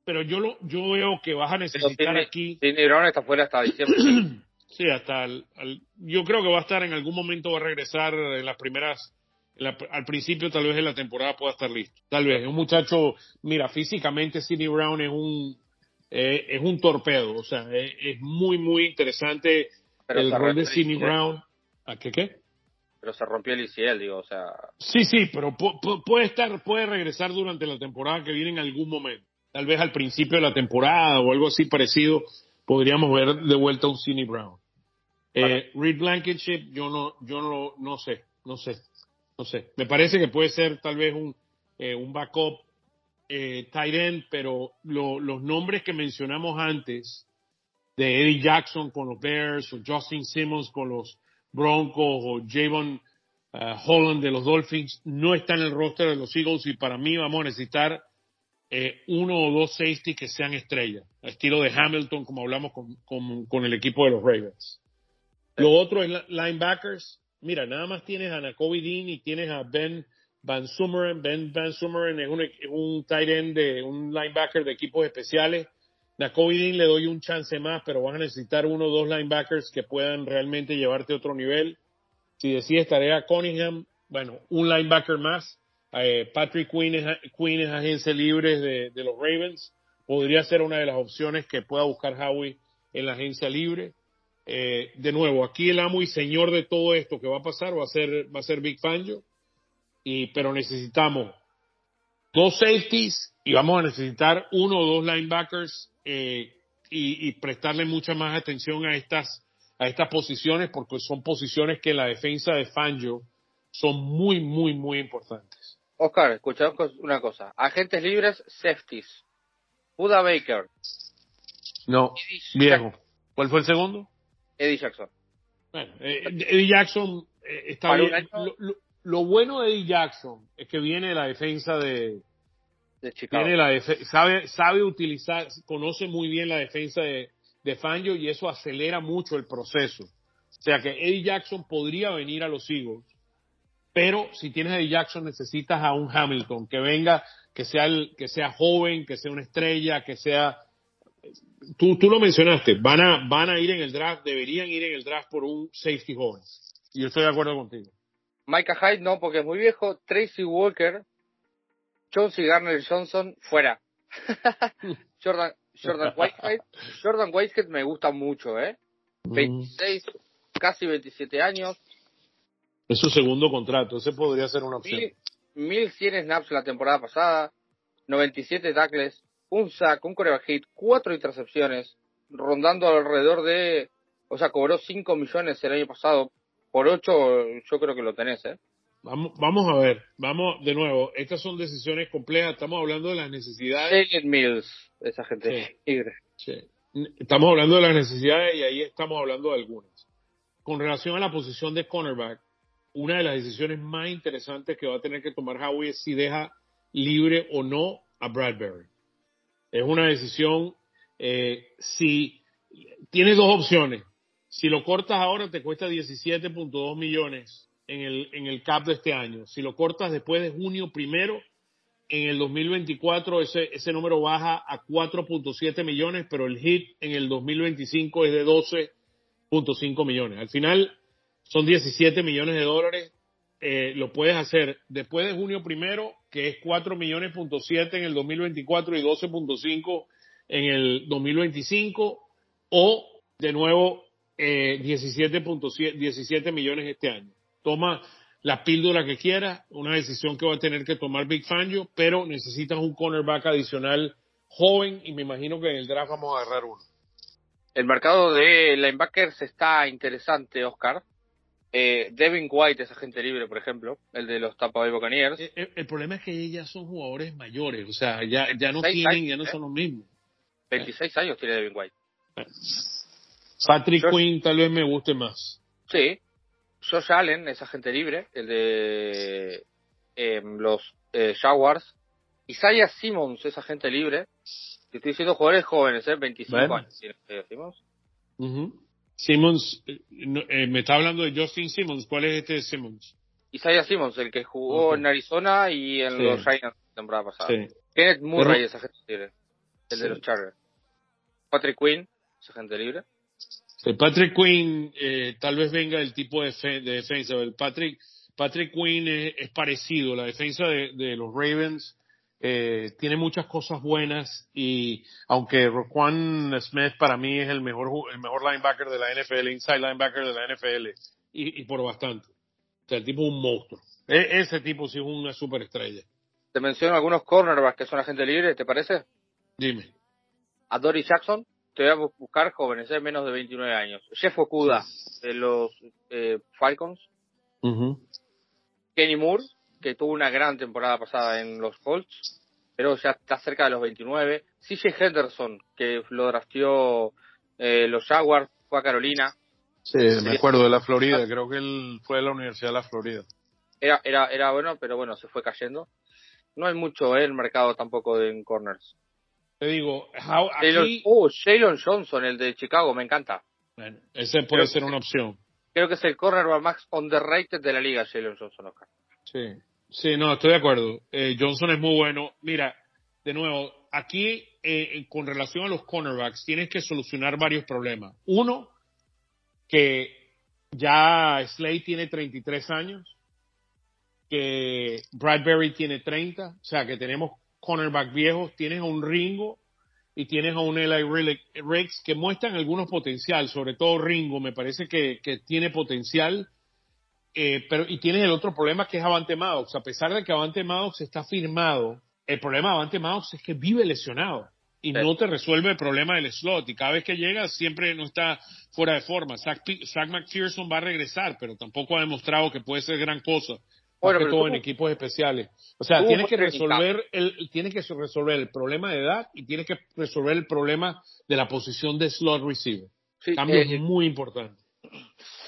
pero yo lo, yo veo que vas a necesitar Sidney- aquí. Brown está fuera hasta diciembre. Sí, hasta el, al- yo creo que va a estar en algún momento va a regresar en las primeras en la- al principio tal vez de la temporada pueda estar listo. Tal vez, un muchacho, mira, físicamente Sidney Brown es un eh, es un torpedo, o sea, es, es muy muy interesante Pero el rol de Sidney. Brown. ¿A qué qué? Pero se rompió el ICL, digo, o sea. Sí, sí, pero pu- pu- puede estar, puede regresar durante la temporada que viene en algún momento. Tal vez al principio de la temporada o algo así parecido, podríamos ver de vuelta a un Sidney Brown. Eh, Reed Blankenship, yo no, yo no, no sé, no sé, no sé. Me parece que puede ser tal vez un, eh, un backup eh, tight end, pero lo- los nombres que mencionamos antes de Eddie Jackson con los Bears o Justin Simmons con los Broncos o Javon uh, Holland de los Dolphins no está en el roster de los Eagles y para mí vamos a necesitar eh, uno o dos safety que sean estrellas, estilo de Hamilton como hablamos con, con- con el equipo de los Ravens. Sí. Lo otro es linebackers. Mira, nada más tienes a Nakobe Dean y tienes a Ben Van Sumeren. Ben Van Sumeren es un, es un tight end de un linebacker de equipos especiales. Nakobe Dean le doy un chance más, pero vas a necesitar uno o dos linebackers que puedan realmente llevarte a otro nivel. Si decides tarea Cunningham, bueno, un linebacker más. Eh, Patrick Quinn es, Quinn es agencia libre de, los Ravens. Podría ser una de las opciones que pueda buscar Howie en la agencia libre. Eh, de nuevo, aquí el amo y señor de todo esto que va a pasar va a ser, va a ser Big Fangio. Y, pero necesitamos dos safeties y vamos a necesitar uno o dos linebackers eh, y, y prestarle mucha más atención a estas, a estas posiciones porque son posiciones que en la defensa de Fangio son muy, muy, muy importantes. Oscar, escuchamos una cosa. Agentes libres, safeties. Buda Baker, No, viejo. ¿Cuál fue el segundo? Eddie Jackson. Bueno, eh, Eddie Jackson eh, está bien. año. Lo, lo- lo bueno de Eddie Jackson es que viene de la defensa de, de Chicago. tiene la defe- sabe sabe utilizar, conoce muy bien la defensa de, de Fangio y eso acelera mucho el proceso. O sea que Eddie Jackson podría venir a los Eagles, pero si tienes a Eddie Jackson necesitas a un Hamilton que venga, que sea el, que sea joven, que sea una estrella, que sea tú, tú lo mencionaste, van a, van a ir en el draft, deberían ir en el draft por un safety joven. Y yo estoy de acuerdo contigo. Micah Hyde no, porque es muy viejo. Tracy Walker, Chauncey Garner Johnson, fuera. Jordan, Jordan Whitehead. Jordan Whitehead me gusta mucho, ¿eh? 26, casi 27 años. Es su segundo contrato, ese podría ser una opción. Mil- 1100 snaps la temporada pasada, 97 tackles, un sack, un coreback hit, cuatro intercepciones, rondando alrededor de, o sea, cobró 5 millones el año pasado, por 8 yo creo que lo tenés, ¿eh? Vamos, vamos a ver, vamos de nuevo, estas son decisiones complejas, estamos hablando de las necesidades. Jalen Mills, esa gente libre. Sí. Estamos hablando de las necesidades y ahí estamos hablando de algunas. Con relación a la posición de cornerback, una de las decisiones más interesantes que va a tener que tomar Howie es si deja libre o no a Bradbury. Es una decisión, eh, si tienes dos opciones. Si lo cortas ahora te cuesta 17.2 millones en el, en el cap de este año. Si lo cortas después de junio primero, en el 2024 ese, ese número baja a 4.7 millones, pero el hit en el 2025 es de 12.5 millones. Al final son 17 millones de dólares. Eh, lo puedes hacer después de junio primero, que es 4 millones punto 7 en el 2024 y 12.5 en el 2025, o de nuevo eh, 17.7 17 millones este año. Toma la píldora que quieras, una decisión que va a tener que tomar Big Fangio, pero necesitas un cornerback adicional joven y me imagino que en el draft vamos a agarrar uno. El mercado de linebackers está interesante, Oscar. Eh, Devin White es agente libre, por ejemplo, el de los Tampa Bay Buccaneers. El, el- el problema es que ya son jugadores mayores, o sea, ya, ya no tienen, años, ya no ¿eh? son los mismos. 26 años tiene Devin White. Patrick Josh- Quinn tal vez me guste más. Sí. Josh Allen es agente libre, el de eh, los eh, Jaguars. Isaiah Simmons es agente libre. Te estoy diciendo jugadores jóvenes, ¿eh? 25 Bueno. años tiene Isaiah Simmons. Simmons, eh, eh, me está hablando de Justin Simmons. ¿Cuál es este Simmons? Isaiah Simmons, el que jugó en Arizona y en Sí. los Giants la temporada pasada. Sí. Kenneth Murray Pero- es agente libre, el Sí. de los Chargers. Patrick Quinn es agente libre. El Patrick Quinn eh, tal vez venga del tipo de, fe- de defensa. El Patrick, Patrick Quinn es, es parecido. La defensa de, de los Ravens eh, tiene muchas cosas buenas y aunque Roquan Smith para mí es el mejor el mejor linebacker de la NFL, inside linebacker de la NFL y, y por bastante. O sea, el tipo es un monstruo. E- ese tipo sí es una superestrella. Te menciono algunos cornerbacks que son agente libre, ¿te parece? Dime. A Dory Jackson, te voy a bu- buscar jóvenes, ¿eh? menos de 29 años. Jeff Okuda, de los eh, Falcons. Kenny Moore, que tuvo una gran temporada pasada en los Colts, pero ya está cerca de los 29. CJ Henderson, que lo drafteó eh, los Jaguars, fue a Carolina. Sí, me acuerdo de la Florida. Creo que él fue de la Universidad de la Florida. Era, era, era bueno, pero bueno, se fue cayendo. No hay mucho eh, el mercado tampoco de en corners. Te digo, how- aquí, oh, Jalen Johnson, el de Chicago, me encanta. bueno, ese puede ser una opción. Creo que es el cornerback más underrated de la liga, Jalen Johnson Oscar. Sí, sí, no, estoy de acuerdo. Eh, Johnson es muy bueno. Mira, de nuevo, aquí eh, con relación a los cornerbacks tienes que solucionar varios problemas. Uno, que ya Slade tiene 33 años, que Bradbury tiene 30, o sea que tenemos cornerback viejos, tienes a un Ringo y tienes a un Eli Riggs que muestran algunos potencial, sobre todo Ringo, me parece que tiene potencial, eh, pero y tienes el otro problema que es Avante Maddox, a pesar de que Avante Maddox está firmado, el problema de Avante Maddox es que vive lesionado y no te resuelve el problema del slot. Y cada vez que llega siempre no está fuera de forma. Zach, McPherson va a regresar, pero tampoco ha demostrado que puede ser gran cosa. Bueno, que todo en equipos especiales. O sea, tiene que resolver el, tiene que resolver el problema de edad y tiene que resolver el problema de la posición de slot receiver. Sí, Cambio eh, muy importante.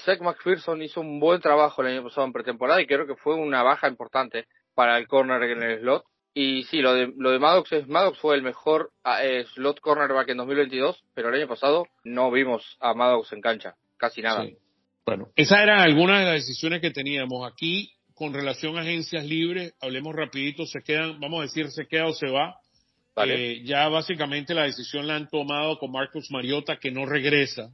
Zach McPherson hizo un buen trabajo el año pasado en pretemporada y creo que fue una baja importante para el corner en el slot y sí, lo de, lo de Maddox es, Maddox fue el mejor ah, eh, slot cornerback en 2022, pero el año pasado no vimos a Maddox en cancha, casi nada. Bueno, esas eran algunas de las decisiones que teníamos aquí con relación a agencias libres. Hablemos rapidito, se quedan, vamos a decir, se queda o se va. Eh, ya básicamente la decisión la han tomado con Marcus Mariota, que no regresa.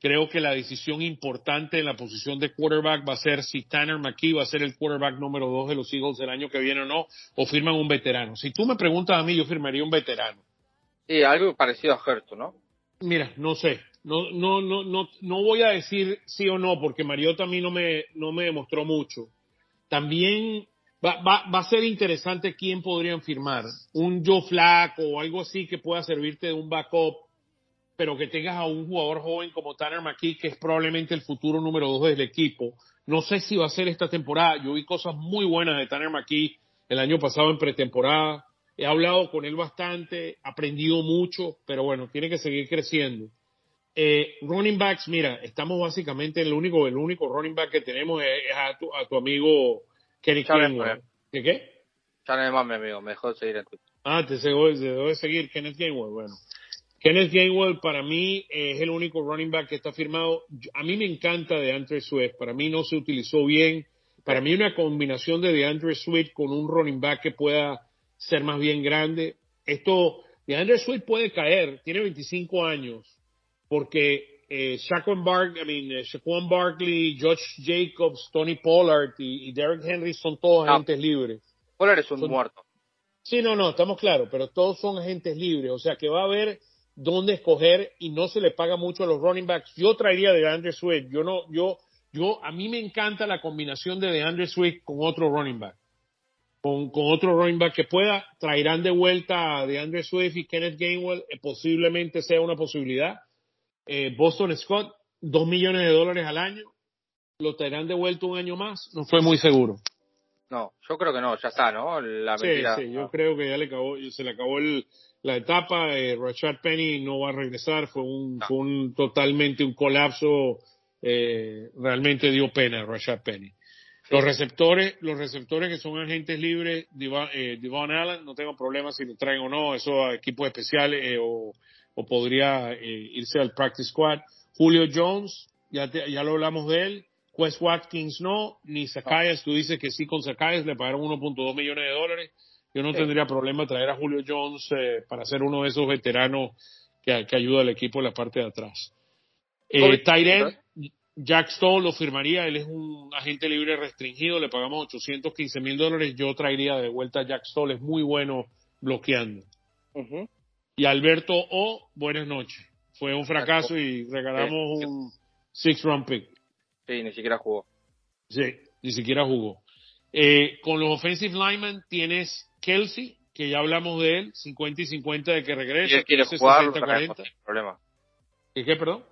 Creo que la decisión importante en la posición de quarterback va a ser si Tanner McKee va a ser el quarterback número dos de los Eagles el año que viene o no, o firman un veterano. Si tú me preguntas a mí, yo firmaría un veterano. Sí, algo parecido a Herto, ¿no? Mira, no sé. No, no, no, no, no voy a decir sí o no, porque Mariota a mí no me, no me demostró mucho. También va, va, va a ser interesante quién podrían firmar. Un Joe Flack o algo así que pueda servirte de un backup pero que tengas a un jugador joven como Tanner McKee, que es probablemente el futuro número dos del equipo. No sé si va a ser esta temporada. Yo vi cosas muy buenas de Tanner McKee el año pasado en pretemporada. He hablado con él bastante, aprendido mucho, pero bueno, tiene que seguir creciendo. Eh, running backs, mira, estamos básicamente el único, el único running back que tenemos es, a, tu, a, tu, amigo Kenny Gainwell. ¿Qué qué? Chale más, mi amigo, mejor seguir en Twitter. Ah, te debo, de seguir Kenneth Gainwell, bueno. Kenneth Gainwell para mí es el único running back que está firmado. A mí me encanta de Andre Swift. Para mí no se utilizó bien. Para mí una combinación de DeAndre Swift con un running back que pueda ser más bien grande. Esto, DeAndre Swift puede caer. Tiene 25 años. Porque eh, Shaquan, Bark, I mean, eh, Shaquan Barkley, Josh Jacobs, Tony Pollard y, Derek Henry son todos agentes libres. Pollard es un muerto. Sí, no, no, estamos claros. Pero todos son agentes libres. O sea que va a haber dónde escoger y no se le paga mucho a los running backs. Yo traería de DeAndre Swift. Yo no, yo, yo, a mí me encanta la combinación de DeAndre Swift con otro running back. Con, con otro running back que pueda, traerán de vuelta a DeAndre Swift y Kenneth Gainwell, eh, posiblemente sea una posibilidad. Eh, Boston Scott, dos millones de dólares al año, lo traerán de vuelta un año más, no fue muy seguro. No, yo creo que no, ya está, ¿no? La sí, sí, yo creo que ya le acabó, se le acabó el, la etapa. Eh, Rashad Penny no va a regresar, fue un, fue un totalmente un colapso, eh, realmente dio pena Rashad Penny. Los receptores, los receptores que son agentes libres, Devon, eh, Devon Allen, no tengo problema si lo traen o no, eso a equipos especiales eh, o, o, podría eh, irse al practice squad. Julio Jones, ya, ya lo hablamos de él. Wes Watkins no, ni Zacayas, tú dices que sí con Zacayas le pagaron 1.2 millones de dólares. Yo no tendría problema traer a Julio Jones eh, para ser uno de esos veteranos que, que, ayuda al equipo en la parte de atrás. Eh, Jack Stoll lo firmaría, él es un agente libre restringido, le pagamos 815 mil dólares, yo traería de vuelta a Jack Stoll, es muy bueno bloqueando. Y Alberto O, buenas noches. Fue un fracaso y regalamos un six round pick. Sí, ni siquiera jugó. Sí, ni siquiera jugó. Eh, con los offensive linemen tienes Kelsey, que ya hablamos de él, 50 y 50 de que regrese. Si él quiere jugar, 60, 40. problema. ¿Y qué, perdón?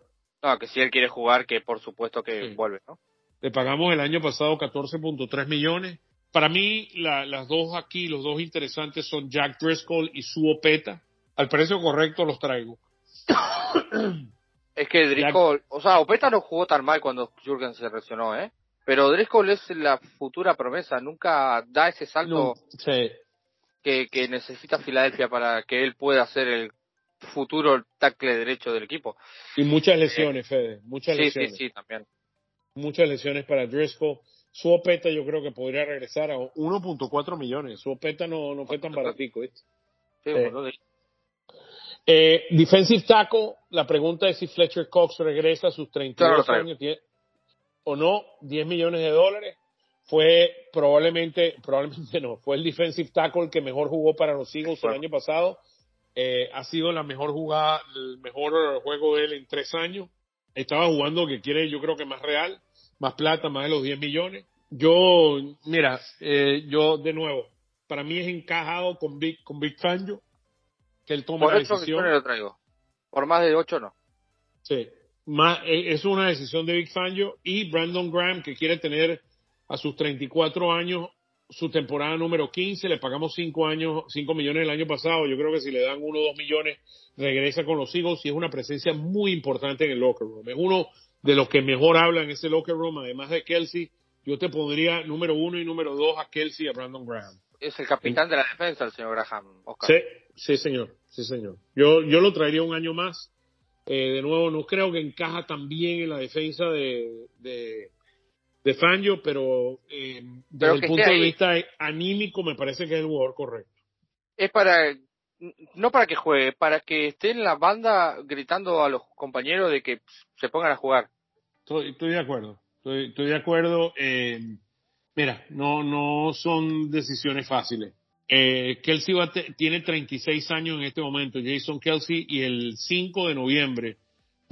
No, que si él quiere jugar, que por supuesto que vuelve, ¿no? Le pagamos el año pasado 14.3 millones. Para mí, la, las dos aquí, los dos interesantes son Jack Driscoll y su Opeta. Al precio correcto los traigo. es que Driscoll, o sea, Opeta no jugó tan mal cuando Jurgen se lesionó, ¿eh? Pero Driscoll es la futura promesa, nunca da ese salto. sí que, necesita Filadelfia para que él pueda ser el futuro tackle derecho del equipo. Y muchas lesiones, Fede, muchas sí, lesiones. Sí, sí, también. muchas lesiones para Driscoll. Su opeta yo creo que podría regresar a 1.4 millones. Su opeta no, no fue tan baratico. ¿viste? Sí, Eh, boludo. Eh, defensive tackle, la pregunta es si Fletcher Cox regresa a sus Claro, lo 32 traigo. años tiene- o no, 10 millones de dólares. Fue probablemente, probablemente no, fue el defensive tackle que mejor jugó para los Eagles el año pasado. Eh, ha sido la mejor jugada, el mejor juego de él en tres años. Estaba jugando que quiere, yo creo que más real, más plata, más de los 10 millones. Yo, mira, eh, yo de nuevo, para mí es encajado con Big, con Big Fangio, que él toma Por la decisión. millones lo traigo. Por más de ocho no. Sí. Más, eh, es una decisión de Big Fangio y Brandon Graham que quiere tener a sus 34 años su temporada número 15. Le pagamos 5 años, 5 millones el año pasado. Yo creo que si le dan 1 o 2 millones regresa con los Eagles y es una presencia muy importante en el locker room. Es uno de los que mejor habla en ese locker room, además de Kelsey. Yo te pondría número uno y número dos a Kelsey y a Brandon Graham. Es el capitán de la defensa, el señor Graham, Oscar. Sí, sí, señor, sí, señor. Yo, yo lo traería un año más. Eh, de nuevo, no creo que encaja tan bien en la defensa de, de, de Fangio, pero eh, Pero desde el punto de ahí. vista anímico me parece que es el jugador correcto. Es para, no para que juegue, para que esté en la banda gritando a los compañeros de que se pongan a jugar. Estoy, estoy de acuerdo, estoy, estoy de acuerdo. Eh, mira, no, no son decisiones fáciles. Eh, Kelsey va tiene 36 años en este momento, Jason Kelsey, y el 5 de noviembre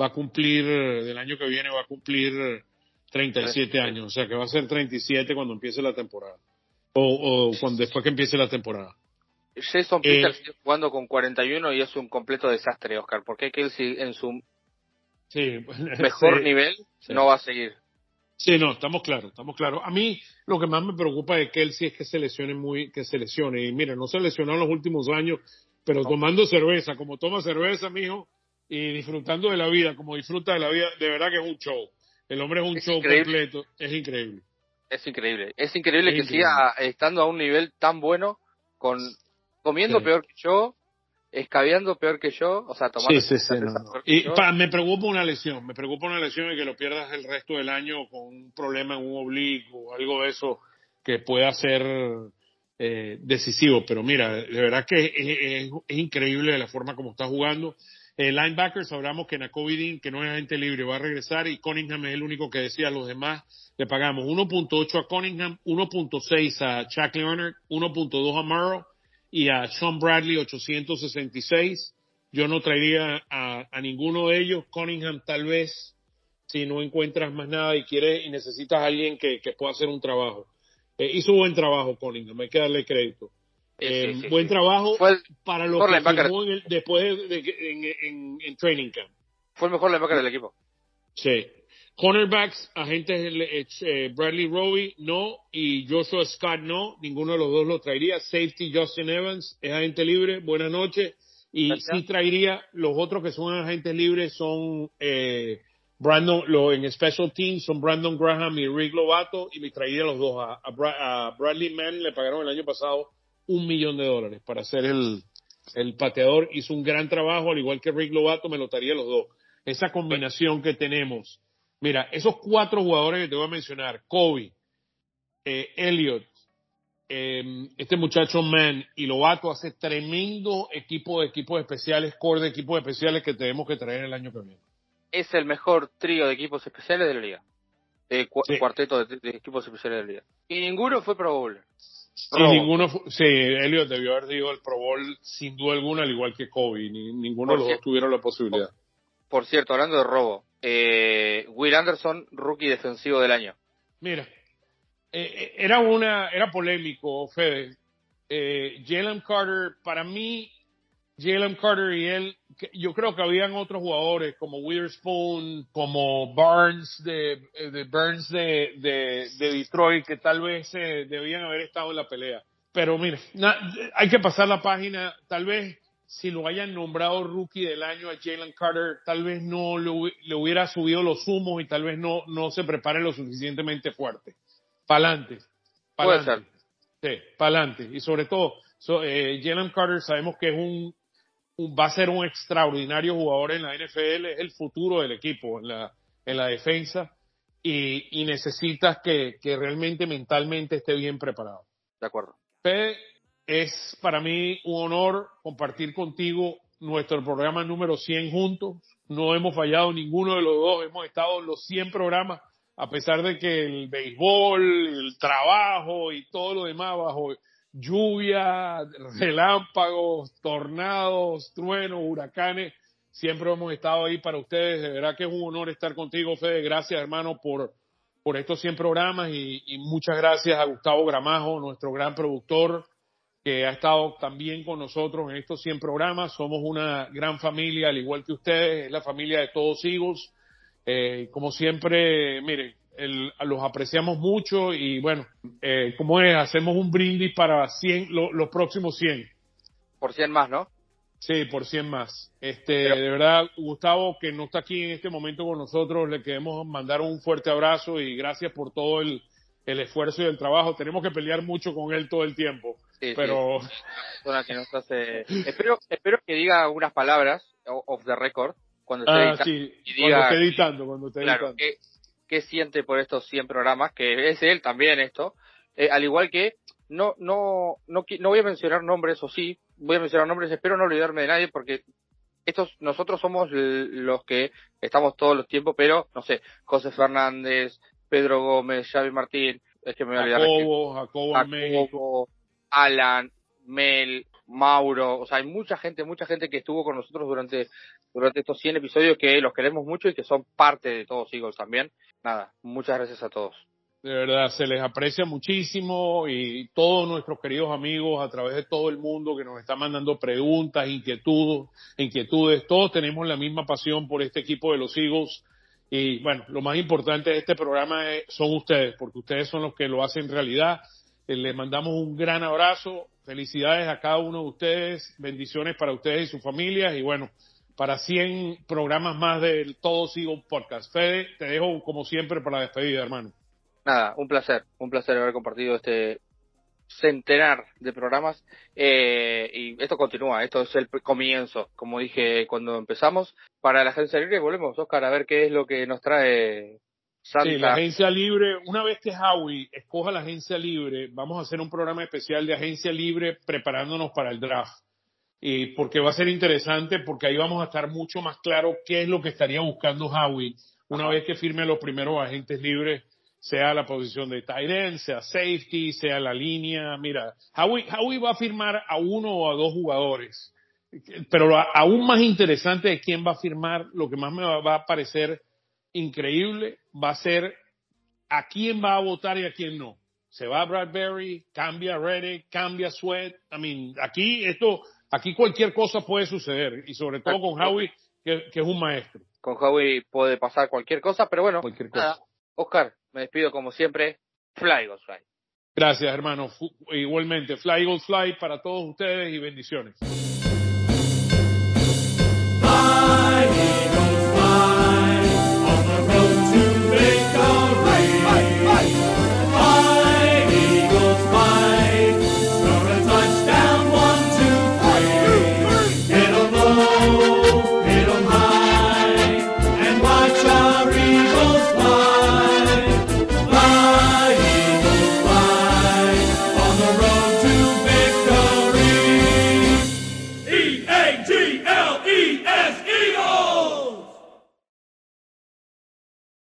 va a cumplir, del año que viene va a cumplir eh, 37 años, o sea que va a ser 37 cuando empiece la temporada. O, o cuando, después que empiece la temporada. Jason Eh, Peters sigue jugando con 41 y es un completo desastre, Oscar, porque Kelsey en su Sí, mejor sí. nivel sí. no va a seguir. Sí, no, estamos claros, estamos claros. A mí lo que más me preocupa de Kelsey es que se lesione muy, que se lesione. Y mira, no se lesionó en los últimos años, pero No. tomando cerveza, como toma cerveza, mijo, y disfrutando de la vida, como disfruta de la vida, de verdad que es un show. El hombre es un Es show increíble. completo, es increíble. Es increíble. Es increíble Es que increíble. siga estando a un nivel tan bueno, con comiendo Sí. peor que yo, escabeando peor que yo, o sea, tomando Sí, sí, sí, no, no. Y pa- me preocupa una lesión, me preocupa una lesión y que lo pierdas el resto del año con un problema en un oblicuo o algo de eso que pueda ser eh, decisivo. Pero mira, de verdad que es, es- es increíble la forma como está jugando. Eh, linebackers, hablamos que Nakobe Dean, que no es agente libre, va a regresar y Cunningham es el único que decía. Los demás le pagamos 1.8 a Cunningham, 1.6 a Chuck Leonard, 1.2 a Morrow y a Sean Bradley 866. Yo no traería a, a ninguno de ellos. Cunningham tal vez si no encuentras más nada y quieres y necesitas a alguien que, que pueda hacer un trabajo. Eh, hizo buen trabajo Cunningham, hay que darle crédito. Eh, sí, sí, buen trabajo Fue el, para lo que firmó en el- después de, de que- en, en- en training camp. fue el mejor linebacker del equipo. Sí. Cornerbacks, agentes eh, eh, Bradley Roby, no, y Joshua Scott, no, ninguno de los dos lo traería. Safety Justin Evans, es agente libre, buenas noches. Y Gracias. sí traería, los otros que son agentes libres son eh, Brandon, lo, en Special Teams son Brandon Graham y Rick Lovato, y me traería los dos. A, a Bra- a Bradley Mann le pagaron el año pasado un millón de dólares para ser el, el pateador. Hizo un gran trabajo, al igual que Rick Lovato, me lo traería los dos. Esa combinación que tenemos. Mira, esos cuatro jugadores que te voy a mencionar, Kobe, eh, Elliot, eh, este muchacho Mann y Lovato hace tremendo equipo de equipos especiales, core de equipos especiales que tenemos que traer el año que viene. Es el mejor trío de equipos especiales de la liga. Cu- Sí. Cuarteto de, de equipos especiales de la liga. Y ninguno fue Pro Bowler. Y Robo. ninguno, sí, Elliot debió haber ido al Pro Bowl sin duda alguna, al igual que Kobe. Ni- ninguno de los dos tuvieron la posibilidad. Por cierto, hablando de robo, eh, Will Anderson, rookie defensivo del año. Mira, eh, eh, era una, era polémico, Fede. Eh, Jalen Carter, para mí, Jalen Carter y él, yo creo que habían otros jugadores como Witherspoon, como Barnes de, eh, de Burns de, de, de Detroit, que tal vez eh, debían haber estado en la pelea. Pero mira, na- hay que pasar la página, tal vez si lo hayan nombrado rookie del año a Jalen Carter, tal vez no le, hubi- le hubiera subido los humos y tal vez no, no se prepare lo suficientemente fuerte. Pa'lante. Pa'lante. Sí, pa'lante. Y sobre todo, so- eh, Jalen Carter sabemos que es un- va a ser un extraordinario jugador en la NFL, es el futuro del equipo en la, en la defensa. y, necesitas que, que, realmente mentalmente esté bien preparado. De acuerdo. Fede, es para mí un honor compartir contigo nuestro programa número 100 juntos. No hemos fallado ninguno de los dos, hemos estado en los 100 programas, a pesar de que el béisbol, el trabajo y todo lo demás bajo lluvia, relámpagos, tornados, truenos, huracanes, siempre hemos estado ahí para ustedes. De verdad que es un honor estar contigo, Fede. Gracias, hermano, por, por estos 100 programas y, muchas gracias a Gustavo Gramajo, nuestro gran productor, que ha estado también con nosotros en estos 100 programas. Somos una gran familia, al igual que ustedes, es la familia de todos hijos. Eh, como siempre, miren, los apreciamos mucho y bueno, eh, como es, hacemos un brindis para 100, los próximos 100. Por 100 más, ¿no? Sí, por 100 más. Este, de verdad, Gustavo, que no está aquí en este momento con nosotros, le queremos mandar un fuerte abrazo y gracias por todo el, el esfuerzo y el trabajo. Tenemos que pelear mucho con él todo el tiempo. pero Que nos hace... espero, espero que diga algunas palabras off the record cuando esté, ah, y diga, cuando esté editando. Cuando esté claro, editando qué siente por estos 100 programas, que es él también esto, eh, al igual que no, no, no, no voy a mencionar nombres, o sí, voy a mencionar nombres, espero no olvidarme de nadie, porque estos, nosotros somos los que estamos todos los tiempos, pero, no sé, José Fernández, Pedro Gómez, Xavi Martín, es que me voy a olvidar. Jacobo, Jacobo, Alan, Mel, Mauro, o sea, hay mucha gente, mucha gente que estuvo con nosotros durante, durante estos 100 episodios que los queremos mucho y que son parte de todos Eagles también. Nada, muchas gracias a todos. De verdad, se les aprecia muchísimo y todos nuestros queridos amigos a través de todo el mundo que nos están mandando preguntas, inquietudes, inquietudes, todos tenemos la misma pasión por este equipo de los Eagles. Y bueno, lo más importante de este programa son ustedes, porque ustedes son los que lo hacen realidad. Eh, les mandamos un gran abrazo Felicidades a cada uno de ustedes, bendiciones para ustedes y sus familias y bueno, para 100 programas más del Todo Sigo Podcast. Fede, te dejo como siempre para la despedida, hermano. Nada, un placer, un placer haber compartido este centenar de programas eh, y esto continúa, esto es el comienzo, como dije cuando empezamos. Para la agencia libre volvemos, Oscar, a ver qué es lo que nos trae Sí, la agencia libre, una vez que Howie escoja la agencia libre, vamos a hacer un programa especial de agencia libre preparándonos para el draft. Y porque va a ser interesante, porque ahí vamos a estar mucho más claro qué es lo que estaría buscando Howie una vez que firme los primeros agentes libres, sea la posición de tight end, sea safety, sea la línea. Mira, Howie, Howie va a firmar a uno o a dos jugadores. Pero aún más interesante es quién va a firmar, lo que más me va a parecer increíble va a ser a quién va a votar y a quién no. Se va Bradbury, cambia Reddick, cambia Sweat. I mean, aquí esto, aquí cualquier cosa puede suceder y sobre todo con Howie, que, es un maestro. Con Howie puede pasar cualquier cosa, pero bueno, cualquier cosa. Oscar, me despido como siempre. Fly, Eagles, fly. Gracias, hermano. Igualmente, Fly, Eagles, fly para todos ustedes y bendiciones.